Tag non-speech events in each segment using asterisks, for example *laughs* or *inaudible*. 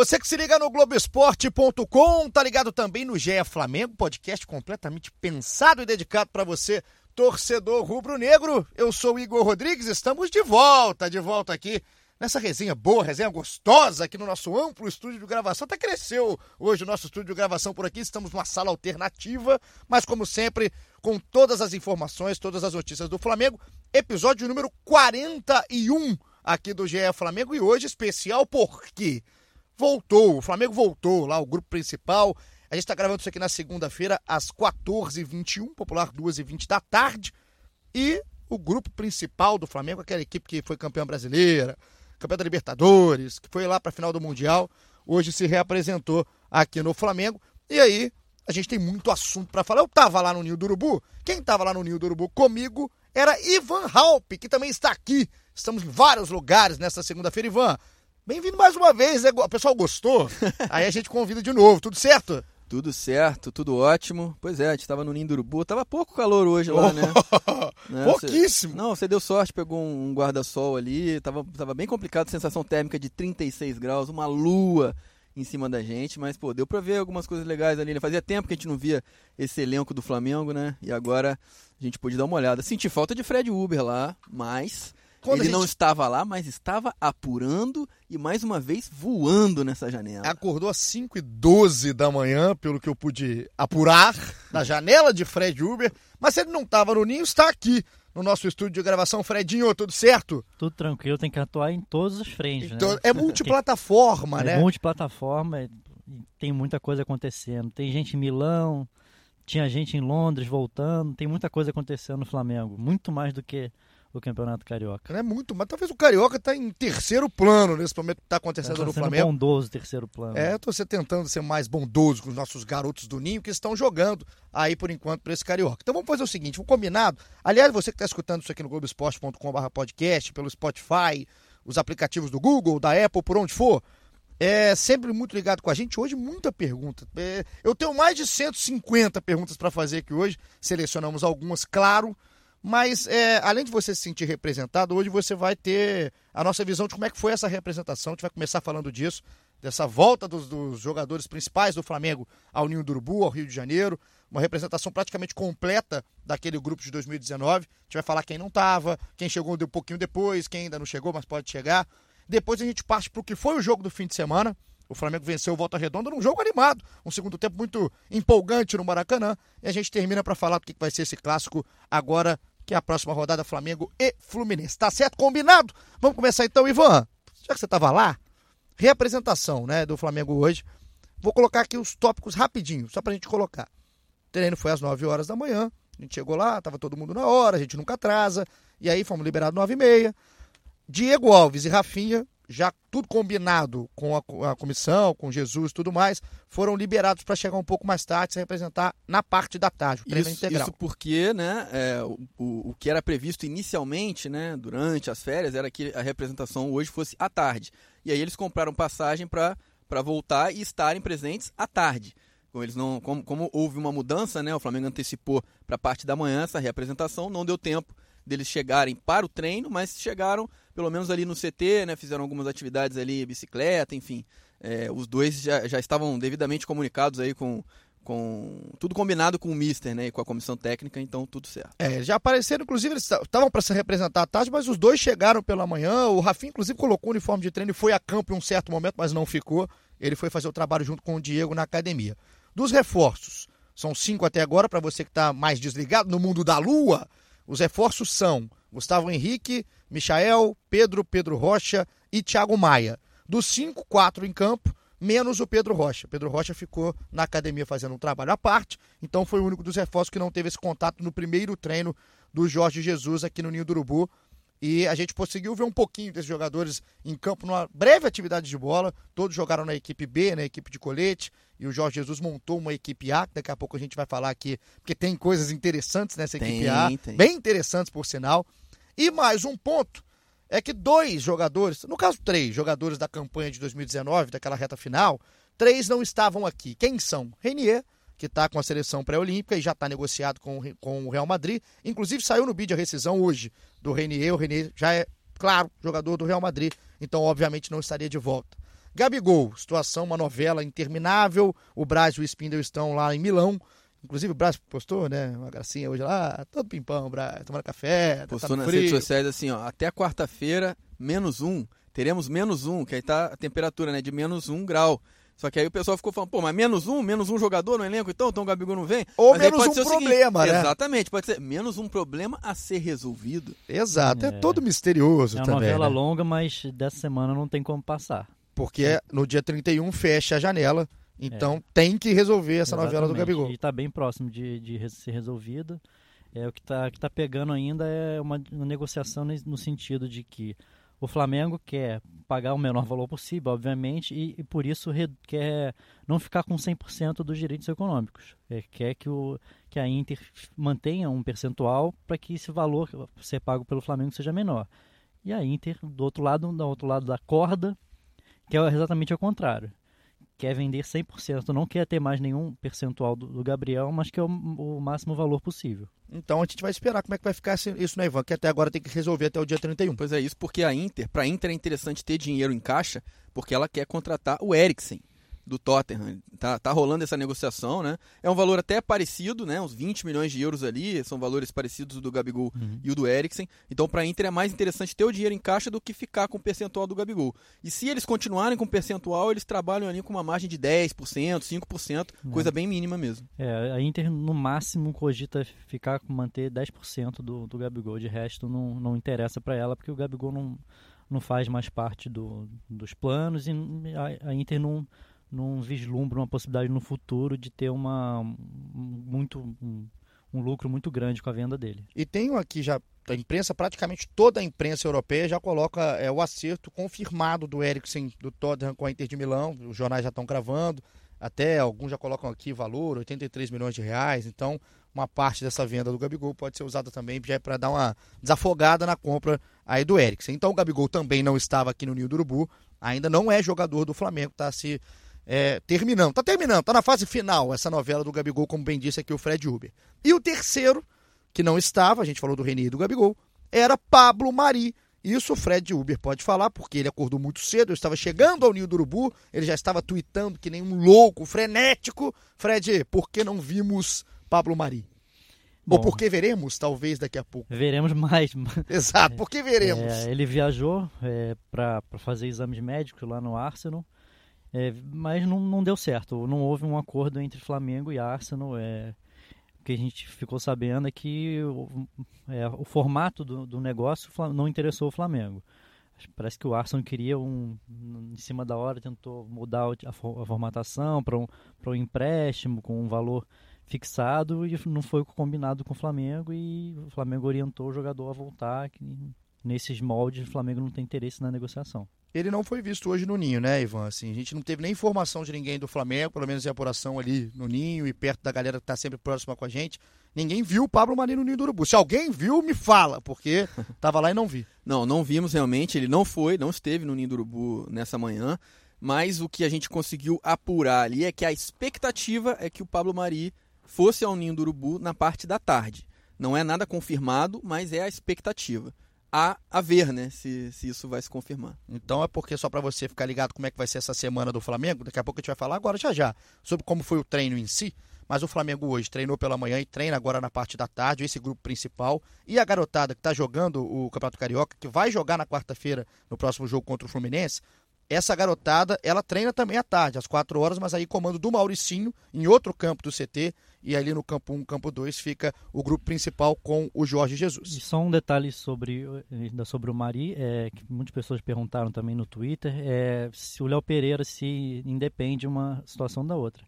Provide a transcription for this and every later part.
Você que se liga no Globoesporte.com, tá ligado também no GE Flamengo, podcast completamente pensado e dedicado para você, torcedor rubro-negro. Eu sou Igor Rodrigues, estamos de volta, de volta aqui nessa resenha boa, resenha gostosa aqui no nosso amplo estúdio de gravação. Até cresceu hoje o nosso estúdio de gravação por aqui, estamos numa sala alternativa, mas como sempre, com todas as informações, todas as notícias do Flamengo. Episódio número 41 aqui do GE Flamengo e hoje especial porque voltou, o Flamengo voltou lá, o grupo principal. A gente está gravando isso aqui na segunda-feira, às 14h21, popular 2h20 da tarde. E o grupo principal do Flamengo, aquela equipe que foi campeã brasileira, campeã da Libertadores, que foi lá para a final do Mundial, hoje se reapresentou aqui no Flamengo. E aí, a gente tem muito assunto para falar. Eu estava lá no Ninho do Urubu. Quem estava lá no Ninho do Urubu comigo era Ivan Halpe, que também está aqui. Estamos em vários lugares nesta segunda-feira. Ivan, Bem-vindo mais uma vez, né? O pessoal gostou? *laughs* Aí a gente convida de novo, tudo certo? Tudo certo, tudo ótimo. Pois é, a gente estava no Ninho do Urubu. Tava pouco calor hoje lá, né? *laughs* né? Pouquíssimo. Cê... Não, você deu sorte, pegou um guarda-sol ali. Tava, tava bem complicado, sensação térmica de 36 graus, uma lua em cima da gente. Mas, pô, deu pra ver algumas coisas legais ali. Né? Fazia tempo que a gente não via esse elenco do Flamengo, né? E agora a gente pôde dar uma olhada. Senti falta de Fred Uber lá, mas quando Ele gente... não estava lá, mas estava apurando e mais uma vez voando nessa janela. Acordou às 5 e 12 da manhã, pelo que eu pude apurar, na janela de Fred Uber. Mas se ele não estava no ninho, está aqui no nosso estúdio de gravação. Fredinho, tudo certo? Tudo tranquilo, tem que atuar em todos os frentes. Então, né? É multiplataforma, é né? É multiplataforma, tem muita coisa acontecendo. Tem gente em Milão, tinha gente em Londres voltando, tem muita coisa acontecendo no Flamengo. Muito mais do que o Campeonato Carioca. É muito, mas talvez o Carioca está em terceiro plano nesse momento que está acontecendo tá no Flamengo. bondoso terceiro plano. É, estou tentando ser mais bondoso com os nossos garotos do Ninho que estão jogando aí por enquanto para esse Carioca. Então vamos fazer o seguinte, um combinado. Aliás, você que está escutando isso aqui no globoesporte.com/podcast, pelo Spotify, os aplicativos do Google, da Apple, por onde for, é sempre muito ligado com a gente. Hoje, muita pergunta. É, eu tenho mais de 150 perguntas para fazer aqui hoje. Selecionamos algumas, claro. Mas, é, além de você se sentir representado, hoje você vai ter a nossa visão de como é que foi essa representação. A gente vai começar falando disso, dessa volta dos, dos jogadores principais do Flamengo ao Ninho do Urubu, ao Rio de Janeiro. Uma representação praticamente completa daquele grupo de 2019. A gente vai falar quem não estava, quem chegou um pouquinho depois, quem ainda não chegou, mas pode chegar. Depois a gente parte para o que foi o jogo do fim de semana. O Flamengo venceu o Volta Redonda num jogo animado, um segundo tempo muito empolgante no Maracanã. E a gente termina para falar do que vai ser esse clássico agora que é a próxima rodada Flamengo e Fluminense. Tá certo? Combinado? Vamos começar então, Ivan. Já que você estava lá, reapresentação né, do Flamengo hoje. Vou colocar aqui os tópicos rapidinho, só pra gente colocar. O treino foi às 9 horas da manhã, a gente chegou lá, tava todo mundo na hora, a gente nunca atrasa, e aí fomos liberados 9 e meia. Diego Alves e Rafinha já tudo combinado com a, a comissão, com Jesus e tudo mais, foram liberados para chegar um pouco mais tarde, se representar na parte da tarde, o treino isso, integral. Isso porque, né, é, o, o, que era previsto inicialmente, né, durante as férias, era que a representação hoje fosse à tarde. E aí eles compraram passagem para voltar e estarem presentes à tarde. Como, eles não, como, como houve uma mudança, né, o Flamengo antecipou para a parte da manhã essa representação, não deu tempo deles chegarem para o treino, mas chegaram pelo menos ali no CT, né, fizeram algumas atividades ali, bicicleta, enfim. É, os dois já, já estavam devidamente comunicados aí com, com tudo combinado com o Mister, né, e com a comissão técnica, então tudo certo. É, já apareceram, inclusive, eles estavam para se representar à tarde, mas os dois chegaram pela manhã. O Rafinha, inclusive, colocou o uniforme de treino e foi a campo em um certo momento, mas não ficou. Ele foi fazer o trabalho junto com o Diego na academia. Dos reforços, são cinco até agora, para você que está mais desligado no mundo da lua. Os reforços são Gustavo Henrique, Michael, Pedro, Pedro Rocha e Thiago Maia. Dos cinco, quatro em campo, menos o Pedro Rocha. Pedro Rocha ficou na academia fazendo um trabalho à parte, então foi o único dos reforços que não teve esse contato no primeiro treino do Jorge Jesus aqui no Ninho do Urubu. E a gente conseguiu ver um pouquinho desses jogadores em campo numa breve atividade de bola. Todos jogaram na equipe B, na equipe de colete. E o Jorge Jesus montou uma equipe A, que daqui a pouco a gente vai falar aqui, porque tem coisas interessantes nessa Tem, equipe A. tem. Bem interessantes, por sinal. E mais um ponto é que dois jogadores, no caso três jogadores da campanha de 2019, daquela reta final, três não estavam aqui. Quem são? Renier, que está com a seleção pré-olímpica e já está negociado com, com o Real Madrid. Inclusive saiu no vídeo a rescisão hoje do Renier. O Renier já é, claro, jogador do Real Madrid, então obviamente não estaria de volta. Gabigol, situação, uma novela interminável. O Braz e o Spindle estão lá em Milão. Inclusive o Braz postou, né? Uma gracinha hoje lá, todo pimpão, Braz, tomando café, tá Postou no nas frio. redes sociais assim, ó, até quarta-feira, menos um. Teremos menos um, que aí tá a temperatura, né, de menos um grau. Só que aí o pessoal ficou falando, pô, mas menos um, menos um jogador no elenco, então, então o Gabigol não vem? Ou Mas menos pode um ser o seguinte, problema, né? Exatamente, pode ser menos um problema a ser resolvido. Exato, é, É. todo misterioso É uma também. novela né? longa, mas dessa semana não tem como passar. Porque no dia 31 fecha a janela, então tem que resolver essa novela do É. Exatamente. Gabigol. E está bem próximo de, de ser resolvida. É, o que está tá pegando ainda é uma, uma negociação ne- no sentido de que o Flamengo quer pagar o menor valor possível, obviamente, e, e por isso re- quer não ficar com 100% dos direitos econômicos. É, quer que, o, que a Inter mantenha um percentual para que esse valor ser pago pelo Flamengo seja menor. E a Inter, do outro lado, do outro lado da corda, quer exatamente o contrário quer vender 100%, não quer ter mais nenhum percentual do, do Gabriel, mas quer o, o máximo valor possível. Então a gente vai esperar como é que vai ficar isso, né, Ivan? Que até agora tem que resolver até o dia 31. Pois é isso, porque a Inter, pra Inter é interessante ter dinheiro em caixa, porque ela quer contratar o Eriksen do Tottenham. Tá, tá rolando essa negociação, né? É um valor até parecido, né? Uns 20 milhões de euros ali, são valores parecidos do Gabigol e o do Eriksen. Então, pra Inter é mais interessante ter o dinheiro em caixa do que ficar com o percentual do Gabigol. E se eles continuarem com o percentual, eles trabalham ali com uma margem de 10%, 5%, coisa bem mínima mesmo. É, a Inter no máximo cogita ficar com manter 10% do, do Gabigol, de resto não, não interessa para ela, porque o Gabigol não, não faz mais parte do, dos planos e a, a Inter não, não vislumbra uma possibilidade no futuro de ter uma um- muito um, um lucro muito grande com a venda dele. E tenho aqui já a imprensa, praticamente toda a imprensa europeia já coloca é, o acerto confirmado do Eriksen do Tottenham com a Inter de Milão. Os jornais já estão gravando. Até alguns já colocam aqui valor, 83 milhões de reais. Então, uma parte dessa venda do Gabigol pode ser usada também para dar uma desafogada na compra aí do Eriksen. Então, o Gabigol também não estava aqui no Ninho do Urubu. Ainda não é jogador do Flamengo, está se é, terminando. Tá terminando, tá na fase final essa novela do Gabigol, como bem disse aqui o Fred Uber. E o terceiro, que não estava, a gente falou do Renier e do Gabigol, era Pablo Mari. Isso o Fred Uber pode falar, porque ele acordou muito cedo, eu estava chegando ao Ninho do Urubu, ele já estava tweetando que nem um louco, frenético. Fred, por que não vimos Pablo Mari? Ou Bom. por que veremos, talvez, daqui a pouco. Veremos mais. *laughs* Exato, por que veremos? É, ele viajou é, para fazer exames médicos lá no Arsenal, é, mas não, não deu certo. Não houve um acordo entre Flamengo e Arsenal. É, o que a gente ficou sabendo é que o, é, o formato do, do negócio não interessou o Flamengo. Parece que o Arsenal queria um. Em cima da hora, tentou mudar a, a formatação para um, um empréstimo com um valor fixado e não foi combinado com o Flamengo e o Flamengo orientou o jogador a voltar. Que nesses moldes, o Flamengo não tem interesse na negociação. Ele não foi visto hoje no Ninho, né, Ivan? Assim, a gente não teve nem informação de ninguém do Flamengo, pelo menos em apuração ali no Ninho e perto da galera que tá sempre próxima com a gente. Ninguém viu o Pablo Mari no Ninho do Urubu. Se alguém viu, me fala, porque *laughs* tava lá e não vi. Não, não vimos realmente, ele não foi, não esteve no Ninho do Urubu nessa manhã, mas o que a gente conseguiu apurar ali é que a expectativa é que o Pablo Mari fosse ao Ninho do Urubu na parte da tarde. Não é nada confirmado, mas é a expectativa. A, a ver, né, se, se isso vai se confirmar. Então é porque só para você ficar ligado como é que vai ser essa semana do Flamengo, daqui a pouco a gente vai falar agora já já sobre como foi o treino em si. Mas o Flamengo hoje treinou pela manhã e treina agora na parte da tarde, esse grupo principal. E a garotada que está jogando o Campeonato Carioca, que vai jogar na quarta-feira no próximo jogo contra o Fluminense, essa garotada, ela treina também à tarde, às 4 horas, mas aí comando do Mauricinho, em outro campo do CT, e ali no campo 1, campo 2, fica o grupo principal com o Jorge E Jesus. só um detalhe sobre, ainda sobre o Mari, é, que muitas pessoas perguntaram também no Twitter, é se o Léo Pereira se independe uma situação da outra.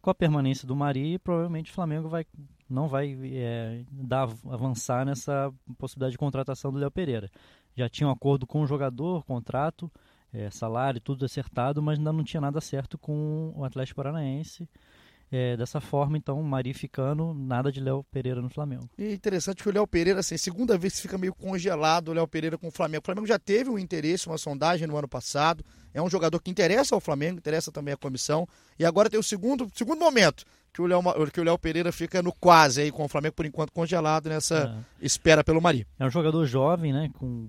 Com a permanência do Mari, provavelmente o Flamengo vai não vai é, dar, avançar nessa possibilidade de contratação do Léo Pereira. Já tinha um acordo com o jogador, contrato, é, salário, tudo acertado, mas ainda não tinha nada certo com o Atlético Paranaense. É, dessa forma, então, Mari ficando, nada de Léo Pereira no Flamengo. E é interessante que o Léo Pereira, assim, segunda vez que fica meio congelado o Léo Pereira com o Flamengo. O Flamengo já teve um interesse, uma sondagem no ano passado. É um jogador que interessa ao Flamengo, interessa também à comissão. E agora tem o segundo, segundo momento que o Léo, que o Léo Pereira fica no quase aí com o Flamengo, por enquanto, congelado nessa é. espera pelo Mari. É um jogador jovem, né? Com, com,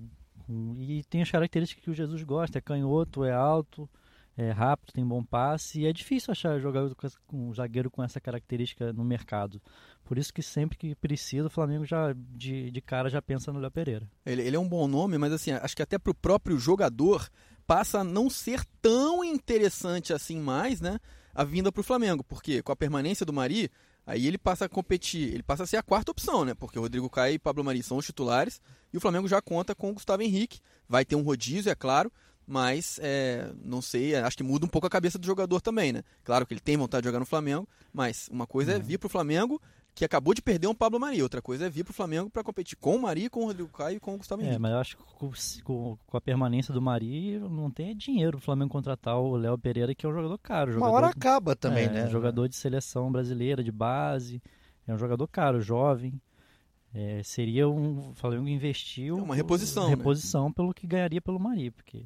e tem as características que o Jesus gosta, é canhoto, é alto é rápido, tem bom passe e é difícil achar jogador com um zagueiro com essa característica no mercado. Por isso que sempre que precisa o Flamengo já de, de cara já pensa no Léo Pereira. Ele, ele é um bom nome, mas assim, acho que até para o próprio jogador passa a não ser tão interessante assim mais, né? A vinda para o Flamengo, porque com a permanência do Mari, aí ele passa a competir, ele passa a ser a quarta opção, né? Porque o Rodrigo Caio e Pablo Mari são os titulares e o Flamengo já conta com o Gustavo Henrique, vai ter um rodízio, é claro, mas é, não sei, acho que muda um pouco a cabeça do jogador também, né? Claro que ele tem vontade de jogar no Flamengo, mas uma coisa é uhum. vir para o Flamengo que acabou de perder um Pablo Mari, outra coisa é vir para o Flamengo para competir com o Mari, com o Rodrigo Caio e com o Gustavo é, Henrique. É, mas eu acho que com, com, a permanência do Mari não tem dinheiro o Flamengo contratar o Léo Pereira, que é um jogador caro. Jogador, uma hora acaba também, é, né? Jogador de seleção brasileira, de base, é um jogador caro, jovem. É, seria um o Flamengo investir é uma reposição, reposição né? pelo que ganharia pelo Mari, porque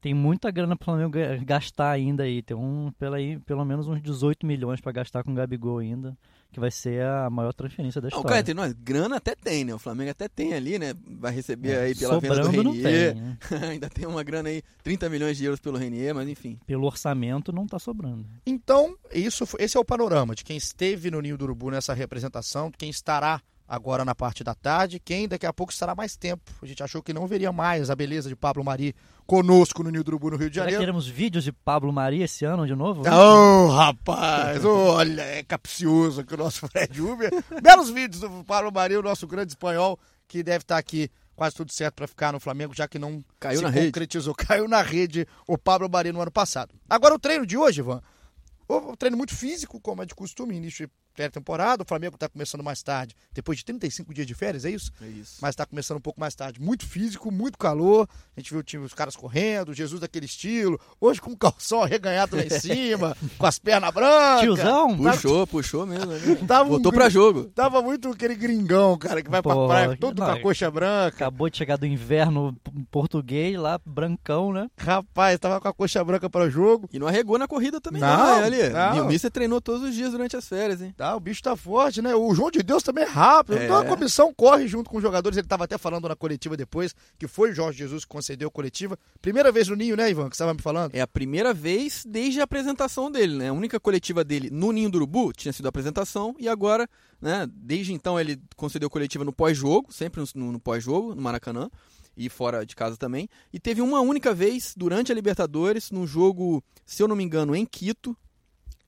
tem muita grana para o Flamengo gastar ainda aí. Tem um, pela aí, pelo menos uns 18 milhões para gastar com o Gabigol ainda, que vai ser a maior transferência da história. Não, cara, nós, grana até tem, né? O Flamengo até tem ali, né? Vai receber é, aí pela venda do Renier. Tem, né? *laughs* ainda tem uma grana aí, 30 milhões de euros pelo Renier, mas enfim. Pelo orçamento não está sobrando. Então, isso, esse é o panorama de quem esteve no Ninho do Urubu nessa representação, quem estará agora na parte da tarde, quem daqui a pouco estará mais tempo. A gente achou que não veria mais a beleza de Pablo Mari conosco no Nil do Urubu, no Rio de Janeiro. Será teremos vídeos de Pablo Mari esse ano de novo? Oh, rapaz! olha, é capcioso que o nosso *laughs* Fred Uber. Belos vídeos do Pablo Mari, o nosso grande espanhol, que deve estar aqui quase tudo certo para ficar no Flamengo, já que não Caiu se na concretizou. Rede. *laughs* Caiu na rede o Pablo Mari no ano passado. Agora o treino de hoje, Ivan. O treino muito físico, como é de costume, início pré-temporada. O Flamengo está começando mais tarde, depois de 35 dias de férias, é isso? É isso. Mas está começando um pouco mais tarde. Muito físico, muito calor. A gente viu o time, os caras correndo, Jesus daquele estilo. Hoje com o calção *laughs* arreganhado lá em cima, *laughs* com as pernas brancas. Tiozão, puxou, puxou mesmo. Né? *laughs* Tava Botou um, pra jogo. Tava muito aquele gringão, cara, que vai Pô, pra praia todo não, com a coxa branca. Acabou de chegar do inverno português lá, brancão, né? Rapaz, tava com a coxa branca para jogo. E não arregou na corrida também, não, não né, ali. o Mister treinou todos os dias durante as férias, hein? Tá, o bicho tá forte, né? O João de Deus também é rápido. É. Então a comissão corre junto com os jogadores. Ele tava até falando na coletiva depois, que foi o Jorge Jesus que concedeu a coletiva. Primeira vez no Ninho, né, Ivan, que você estava me falando? É a primeira vez desde a apresentação dele, né? A única coletiva dele no Ninho do Urubu tinha sido a apresentação e agora, né, desde então ele concedeu coletiva no pós-jogo, sempre no, no pós-jogo, no Maracanã e fora de casa também. E teve uma única vez durante a Libertadores, no jogo, se eu não me engano, em Quito.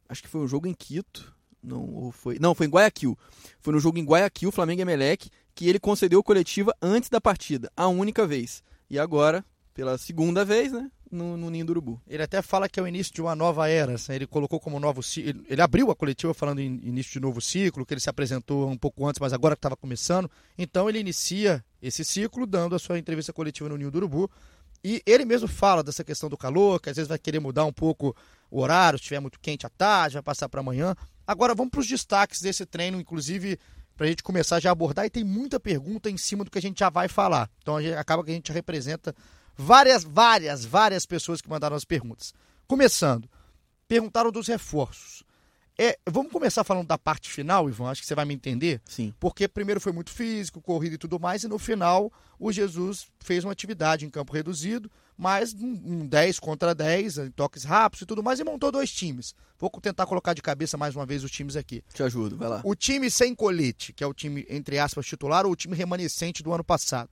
Acho que foi um jogo em Quito. Não, foi, não, foi em Guayaquil. Foi no jogo em Guayaquil, Flamengo e Emelec, que ele concedeu coletiva antes da partida, a única vez. E agora, pela segunda vez, né? No, no Ninho do Urubu. Ele até fala que é o início de uma nova era. Assim, ele colocou como novo ciclo. Ele abriu a coletiva falando em início de novo ciclo, que ele se apresentou um pouco antes, mas agora que estava começando. Então ele inicia esse ciclo dando a sua entrevista coletiva no Ninho do Urubu. E ele mesmo fala dessa questão do calor, que às vezes vai querer mudar um pouco o horário, se estiver muito quente à tarde, vai passar para amanhã. Agora vamos para os destaques desse treino, inclusive para a gente começar já a abordar, e tem muita pergunta em cima do que a gente já vai falar. Então gente, acaba que a gente representa várias, várias, várias pessoas que mandaram as perguntas. Começando, perguntaram dos reforços. É, vamos começar falando da parte final, Ivan, acho que você vai me entender. Sim. Porque primeiro foi muito físico, corrida e tudo mais, e no final o Jesus fez uma atividade em campo reduzido, mas um 10 contra 10, em toques rápidos e tudo mais, e montou dois times. Vou tentar colocar de cabeça mais uma vez os times aqui. Te ajudo, vai lá. O time sem colete, que é o time, entre aspas, titular, ou o time remanescente do ano passado.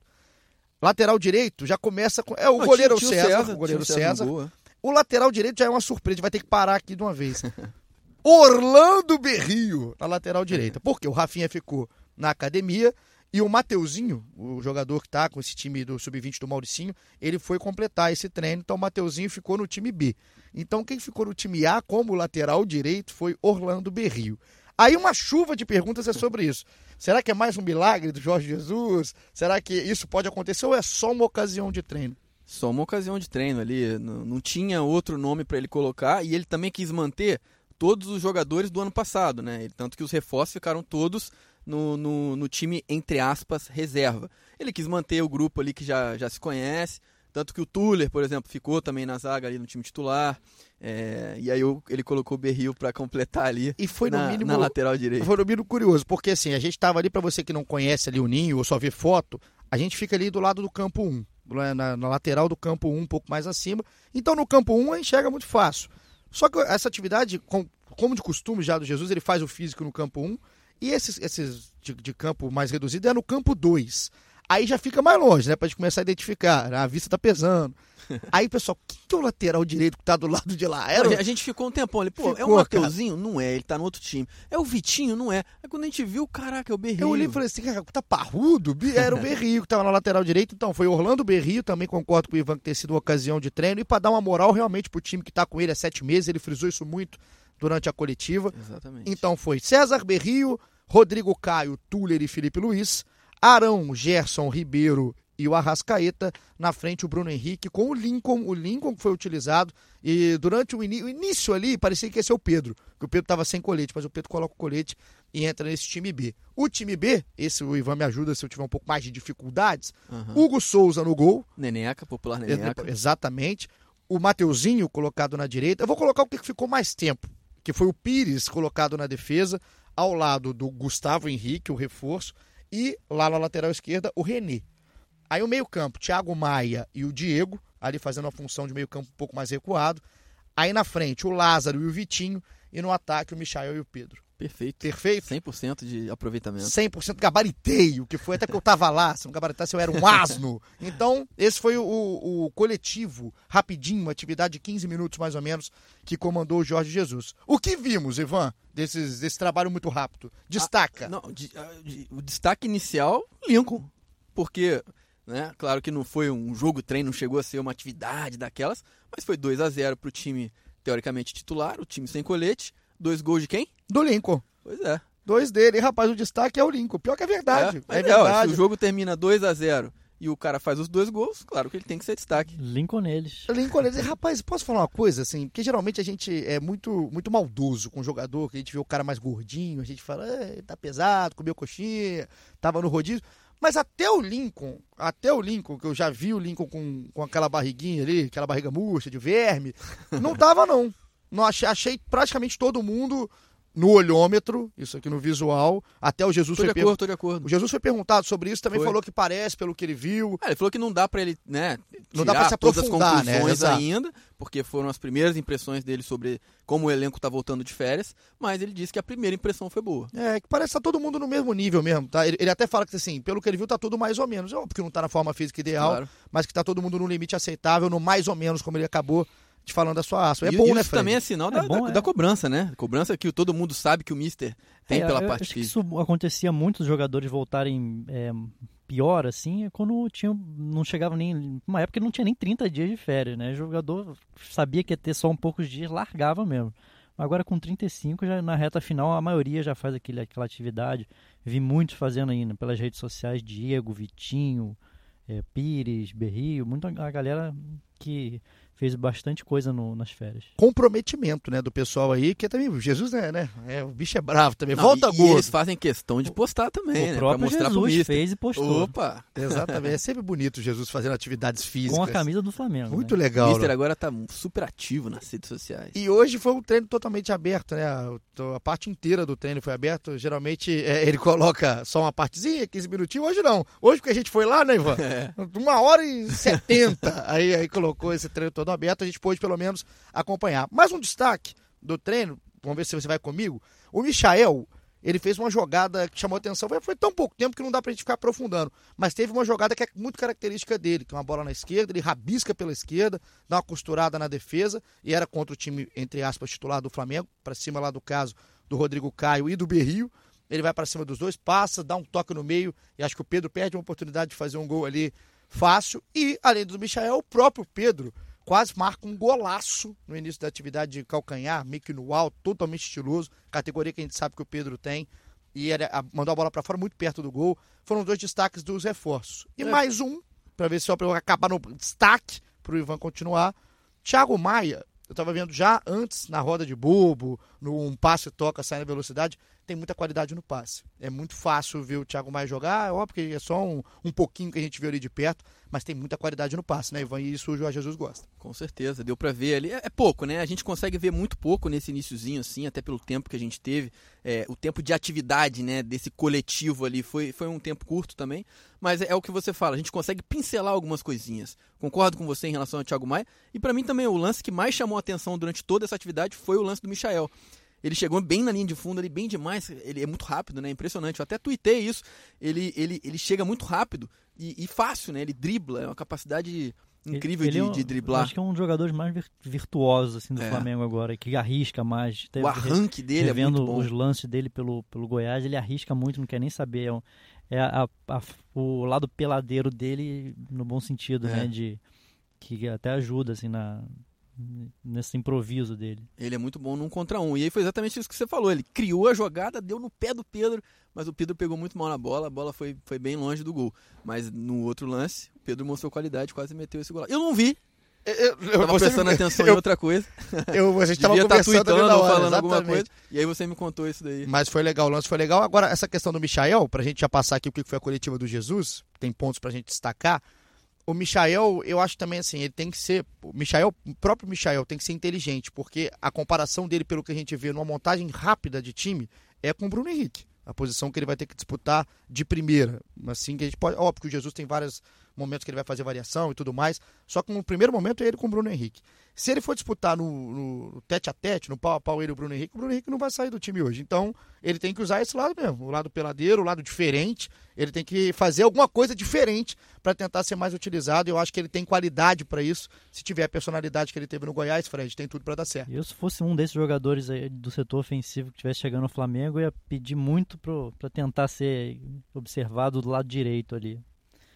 Lateral direito já começa com. É o Não, goleiro tio, tio César, César, o goleiro César. César. O lateral direito já é uma surpresa, vai ter que parar aqui de uma vez. *laughs* Orlando Berrio na lateral direita. Porque o Rafinha ficou na academia e o Mateuzinho, o jogador que está com esse time do Sub-20 do Mauricinho, ele foi completar esse treino, então o Mateuzinho ficou no time B. Então quem ficou no time A como lateral direito foi Orlando Berrio. Aí uma chuva de perguntas é sobre isso. Será que é mais um milagre do Jorge Jesus? Será que isso pode acontecer ou é só uma ocasião de treino? Só uma ocasião de treino ali, não, não tinha outro nome para ele colocar e ele também quis manter todos os jogadores do ano passado, né? Tanto que os reforços ficaram todos no, no, no, time, entre aspas, reserva. Ele quis manter o grupo ali que já, já se conhece, tanto que o Tuller, por exemplo, ficou também na zaga ali no time titular. É, e aí ele colocou o Berril para completar ali e foi na, no mínimo, na lateral direita. Foi no mínimo curioso, porque assim, a gente estava ali, para você que não conhece ali o Ninho ou só vê foto, a gente fica ali do lado do campo 1, na, na lateral do campo 1, um pouco mais acima. Então no campo 1 a gente enxerga muito fácil. Só que essa atividade, como de costume já do Jesus, ele faz o físico no campo 1 e esses, esses de, de campo mais reduzido é no campo 2. Aí já fica mais longe, né? Pra gente começar a identificar. Né? A vista tá pesando. *laughs* Aí, pessoal, quem que é o lateral direito que tá do lado de lá? Era... A gente ficou um tempão ali, pô, ficou, é o Mateuzinho? Não é, ele tá no outro time. É o Vitinho? Não é. Aí quando a gente viu, caraca, é o Berrio. Eu olhei e falei assim, cara, tá parrudo? Era o Berrio que tava na lateral direito. Então, foi Orlando Berrio, também concordo com o Ivan que ter sido uma ocasião de treino. E pra dar uma moral realmente pro time que tá com ele há sete meses, ele frisou isso muito durante a coletiva. Exatamente. Então foi César Berrio, Rodrigo Caio, Tuller e Felipe Luiz, Arão, Gerson, Ribeiro e o Arrascaeta, na frente o Bruno Henrique com o Lincoln, o Lincoln que foi utilizado e durante o, o início ali parecia que ia ser o Pedro, que o Pedro estava sem colete, mas o Pedro coloca o colete e entra nesse time B. O time B, esse o Ivan me ajuda se eu tiver um pouco mais de dificuldades, uhum. Hugo Souza no gol. Neneca, popular Neneca. Exatamente. O Mateuzinho colocado na direita. Eu vou colocar o que ficou mais tempo, que foi o Pires colocado na defesa ao lado do Gustavo Henrique, o reforço, e lá na lateral esquerda o René. Aí o meio-campo, Thiago Maia e o Diego, ali fazendo a função de meio-campo um pouco mais recuado. Aí na frente o Lázaro e o Vitinho, e no ataque o Michael e o Pedro. Perfeito. Perfeito? 100% de aproveitamento. 100% gabaritei, o que foi até porque eu tava lá, se não gabaritasse eu era um asno. Então, esse foi o, o, coletivo, rapidinho, uma atividade de 15 minutos mais ou menos, que comandou o Jorge Jesus. O que vimos, Ivan, desses, desse trabalho muito rápido? Destaca. Ah, não, de, ah, de, o destaque inicial, Lincoln. Porque, né, claro que não foi um jogo treino, não chegou a ser uma atividade daquelas, mas foi 2 a 0 pro time teoricamente titular, o time sem colete Dois gols de quem? Do Lincoln. Pois é. Dois dele. E, rapaz, o destaque é o Lincoln. Pior que é verdade. É, é verdade. Ó, se o jogo termina 2 a 0 e o cara faz os dois gols, claro que ele tem que ser destaque. Lincoln neles. Lincoln neles. E, rapaz, posso falar uma coisa, assim? Porque geralmente a gente é muito, muito maldoso com o jogador, que a gente vê o cara mais gordinho, a gente fala, tá pesado, comeu coxinha, tava no rodízio. Mas até o Lincoln, até o Lincoln, que eu já vi o Lincoln com, com aquela barriguinha ali, aquela barriga murcha de verme, não tava não. Não achei, achei praticamente todo mundo no olhômetro, isso aqui no visual, até o Jesus tô foi de acordo, tô de acordo. O Jesus foi perguntado sobre isso, também foi. falou que parece pelo que ele viu. É, ele falou que não dá para ele, né, não dá para se aprofundar, né? ainda, porque foram as primeiras impressões dele sobre como o elenco tá voltando de férias, mas ele disse que a primeira impressão foi boa. É, que parece que tá todo mundo no mesmo nível mesmo, tá? Ele, ele até fala que assim, pelo que ele viu tá tudo mais ou menos, porque não tá na forma física ideal, claro. mas que tá todo mundo no limite aceitável, no mais ou menos como ele acabou te falando da sua aço. É e, bom, isso né, Fred? também é sinal da, é bom, da, é. da, cobrança, né? Cobrança que todo mundo sabe que o Mister tem é, pela eu, parte acho física. isso acontecia muito os jogadores voltarem é, pior, assim, quando tinha, não chegava nem. Uma época não tinha nem 30 dias de férias, né? O jogador sabia que ia ter só um poucos dias, largava mesmo. Agora com 35, já na reta final, a maioria já faz aquele, aquela atividade. Vi muitos fazendo ainda pelas redes sociais, Diego, Vitinho, é, Pires, Berrio, muita a galera que fez bastante coisa no, nas férias. Comprometimento, né, do pessoal aí, que é também, Jesus, né, né é, o bicho é bravo também, Não, volta e, gordo. E eles fazem questão de postar também, o né, próprio mostrar Jesus fez e postou. Opa! *laughs* Exatamente, é sempre bonito Jesus fazendo atividades físicas. Com a camisa do Flamengo. Muito né? legal. O Mister né? agora tá super ativo nas redes sociais. E hoje foi um treino totalmente aberto, né, a, a parte inteira do treino foi aberto, geralmente é, ele coloca só uma partezinha, 15 minutinhos, hoje não. Hoje porque a gente foi lá, né, Ivan? É. *laughs* Uma hora e setenta, aí, aí colocou esse treino todo aberto, a gente pôde pelo menos acompanhar. Mais um destaque do treino, vamos ver se você vai comigo. O Michael, ele fez uma jogada que chamou atenção. Foi, tão pouco tempo que não dá pra gente ficar aprofundando. Mas teve uma jogada que é muito característica dele, que é uma bola na esquerda, ele rabisca pela esquerda, dá uma costurada na defesa, e era contra o time, entre aspas, titular do Flamengo, para cima lá do caso do Rodrigo Caio e do Berrio. Ele vai para cima dos dois, passa, dá um toque no meio, e acho que o Pedro perde uma oportunidade de fazer um gol ali fácil. E, além do Michael, o próprio Pedro quase marca um golaço no início da atividade de calcanhar, meio que no alto, totalmente estiloso, categoria que a gente sabe que o Pedro tem. E ele mandou a bola para fora muito perto do gol. Foram dois destaques dos reforços. E É. mais um, para ver se só para eu acabar no destaque, para o Ivan continuar. Thiago Maia, eu estava vendo já antes na roda de bobo, no um passe toca, sai na velocidade, tem muita qualidade no passe. É muito fácil ver o Thiago Maia jogar, óbvio que é só um, um pouquinho que a gente viu ali de perto, mas tem muita qualidade no passe, né, Ivan? E isso o Jorge Jesus gosta. Com certeza, deu pra ver ali. É, é pouco, né? A gente consegue ver muito pouco nesse iníciozinho, assim, até pelo tempo que a gente teve. É, o tempo de atividade, né, desse coletivo ali foi, foi um tempo curto também. Mas é, é o que você fala, a gente consegue pincelar algumas coisinhas. Concordo com você em relação ao Thiago Maia. E pra mim também, o lance que mais chamou a atenção durante toda essa atividade foi o lance do Michael. Ele chegou bem na linha de fundo ali, bem demais. Ele é muito rápido, né? Impressionante. Eu até tuitei isso. Ele, ele, ele chega muito rápido e, e fácil, né? Ele dribla. É uma capacidade incrível Ele de, é um- de driblar. Acho que é um dos jogadores mais vir- virtuosos assim, do É. Flamengo agora, que arrisca mais. O arranque dele é muito bom. os lances dele pelo, pelo Goiás, ele arrisca muito, não quer nem saber. É, um- é a- a- o lado peladeiro dele, no bom sentido, É. né? De, que até ajuda, assim, na, nesse improviso dele. Ele é muito bom num contra um. E aí foi exatamente isso que você falou. Ele criou a jogada, deu no pé do Pedro, mas o Pedro pegou muito mal na bola, a bola foi, foi bem longe do gol. Mas no outro lance, o Pedro mostrou qualidade, quase meteu esse gol. Eu não vi, Eu, tava prestando atenção em eu, outra coisa. *laughs* eu, a gente estava estar conversando ou hora, falando alguma coisa. E aí você me contou isso daí. Mas foi legal, o lance foi legal. Agora, essa questão do Michael, pra gente já passar aqui o que foi a coletiva do Jesus, tem pontos pra gente destacar. O Michael, eu acho também assim, ele tem que ser. O Michael, o próprio Michael tem que ser inteligente, porque a comparação dele, pelo que a gente vê numa montagem rápida de time, é com o Bruno Henrique. A posição que ele vai ter que disputar de primeira. Assim que a gente pode. Óbvio que o Jesus tem vários momentos que ele vai fazer variação e tudo mais. Só que no primeiro momento é ele com o Bruno Henrique. Se ele for disputar no, no- tete a tete, no pau a pau ele e o Bruno Henrique, o Bruno Henrique não vai sair do time hoje. Então, ele tem que usar esse lado mesmo, o lado peladeiro, o lado diferente. Ele tem que fazer alguma coisa diferente para tentar ser mais utilizado. Eu acho que ele tem qualidade para isso. Se tiver a personalidade que ele teve no Goiás, Fred, tem tudo para dar certo. Eu, se fosse um desses jogadores do setor ofensivo que estivesse chegando no Flamengo, ia pedir muito para tentar ser observado do lado direito ali.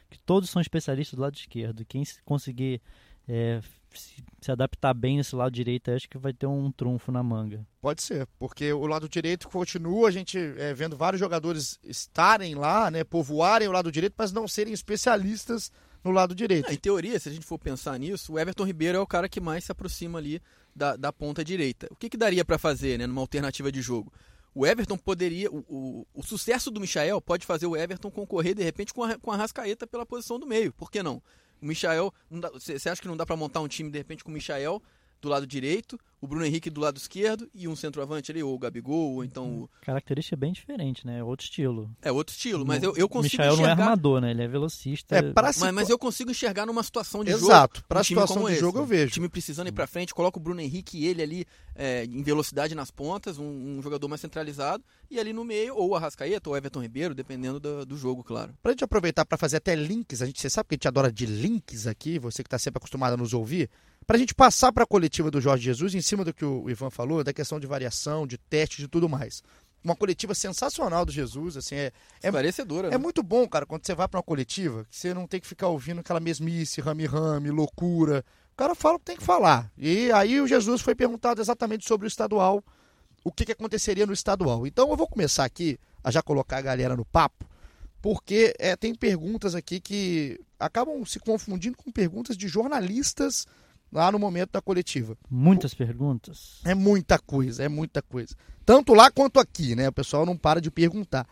Que todos são especialistas do lado esquerdo. Quem se- conseguir é, se, se adaptar bem nesse lado direito, acho que vai ter um trunfo na manga. Pode ser, porque o lado direito continua a gente é, vendo vários jogadores estarem lá, né, povoarem o lado direito, mas não serem especialistas no lado direito. Ah, em teoria, se a gente for pensar nisso, o Everton Ribeiro é o cara que mais se aproxima ali da, da ponta direita. O que, que daria para fazer, né, numa alternativa de jogo? O Everton poderia. O, o, o sucesso do Michael pode fazer o Everton concorrer, de repente, com a, com a Rascaeta pela posição do meio. Por que não? O Michael. Você acha que não dá para montar um time, de repente, com o Michael do lado direito, o Bruno Henrique do lado esquerdo e um centroavante ali, ou o Gabigol, ou então o. Característica bem diferente, né? Outro estilo. É outro estilo, mas eu, eu O consigo Michael não é enxergar. armador, né? Ele é velocista. É, para Mas, mas eu consigo enxergar numa situação de jogo. Exato, para um situação como de esse. jogo eu O vejo. time precisando ir pra frente, coloca o Bruno Henrique e ele ali é, em velocidade nas pontas, um, um jogador mais centralizado, e ali no meio, ou o Arrascaeta, ou o Everton Ribeiro, dependendo do, do jogo, claro. Pra gente aproveitar para fazer até links, a gente, você sabe que a gente adora de links aqui, você que está sempre acostumado a nos ouvir, pra gente passar para a coletiva do Jorge Jesus, em cima do que o Ivan falou, da questão de variação, de teste, de tudo mais. Uma coletiva sensacional do Jesus, assim, é, é, Esclarecedora, é né? muito bom, cara, quando você vai para uma coletiva, que você não tem que ficar ouvindo aquela mesmice, rame-rame, loucura. O cara fala o que tem que falar. E aí o Jesus foi perguntado exatamente sobre o estadual, o que, que aconteceria no estadual. Então eu vou começar aqui a já colocar a galera no papo, porque é, tem perguntas aqui que acabam se confundindo com perguntas de jornalistas lá no momento da coletiva. Muitas perguntas. É muita coisa, é muita coisa. Tanto lá quanto aqui, né? O pessoal não para de perguntar.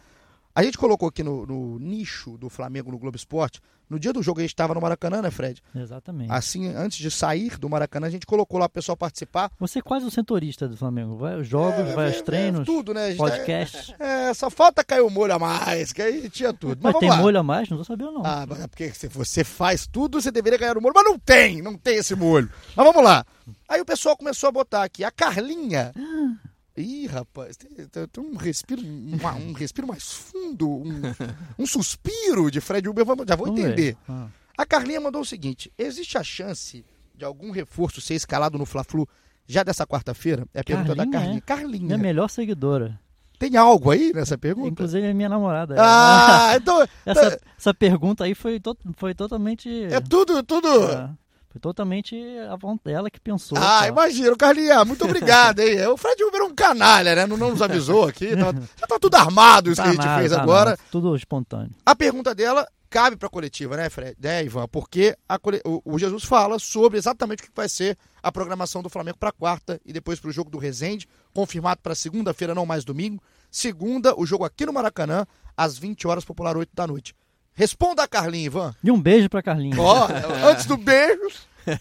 A gente colocou aqui no, no nicho do Flamengo no Globo Esporte. No dia do jogo a gente estava no Maracanã, né, Fred? Exatamente. Assim, antes de sair do Maracanã, a gente colocou lá o pessoal participar. Você é quase o setorista do Flamengo. Vai aos jogos, É, vai é, aos treinos, é, tudo, né? A gente- podcasts. *laughs* É, só falta cair o molho a mais, que aí tinha tudo. Mas, Mas tem lá. molho a mais? Não tô sabendo, não. Ah, mas é porque se você faz tudo, você deveria ganhar o molho. Mas não tem, não tem esse molho. Mas vamos lá. Aí o pessoal começou a botar aqui. A Carlinha. Ih, rapaz, tem, um respiro, uma- um, respiro mais fundo, um, *laughs* um suspiro de Fred Uber. Já vou entender. Ah. A Carlinha mandou o seguinte: existe a chance de algum reforço ser escalado no Fla-Flu já dessa quarta-feira? É a pergunta da Carlinha, Carlinha. é? Minha Carlinha. melhor seguidora. Tem algo aí nessa pergunta? Inclusive é minha namorada. Ah, *laughs* então. essa, essa pergunta aí foi, to- foi totalmente. É tudo, tudo. Ah, Foi totalmente a vontade ela que pensou. Ah, tá? imagina, Carlinha, muito *laughs* obrigado, hein? O Fred Uber é um canalha, né? Não, não nos avisou aqui. Tá, já tá tudo armado isso Tá que a gente nada, fez tá agora. nada, Tudo espontâneo. A pergunta dela cabe para a coletiva, né, Fred? Né, Ivan? Porque a o, o Jesus fala sobre exatamente o que vai ser a programação do Flamengo para quarta e depois para o jogo do Resende, confirmado para segunda-feira, não mais domingo. Segunda, o jogo aqui no Maracanã, às 20 horas, popular 8 da noite. Responda a Carlinha, Ivan. E um beijo pra Carlinhos. Ó, antes do beijo,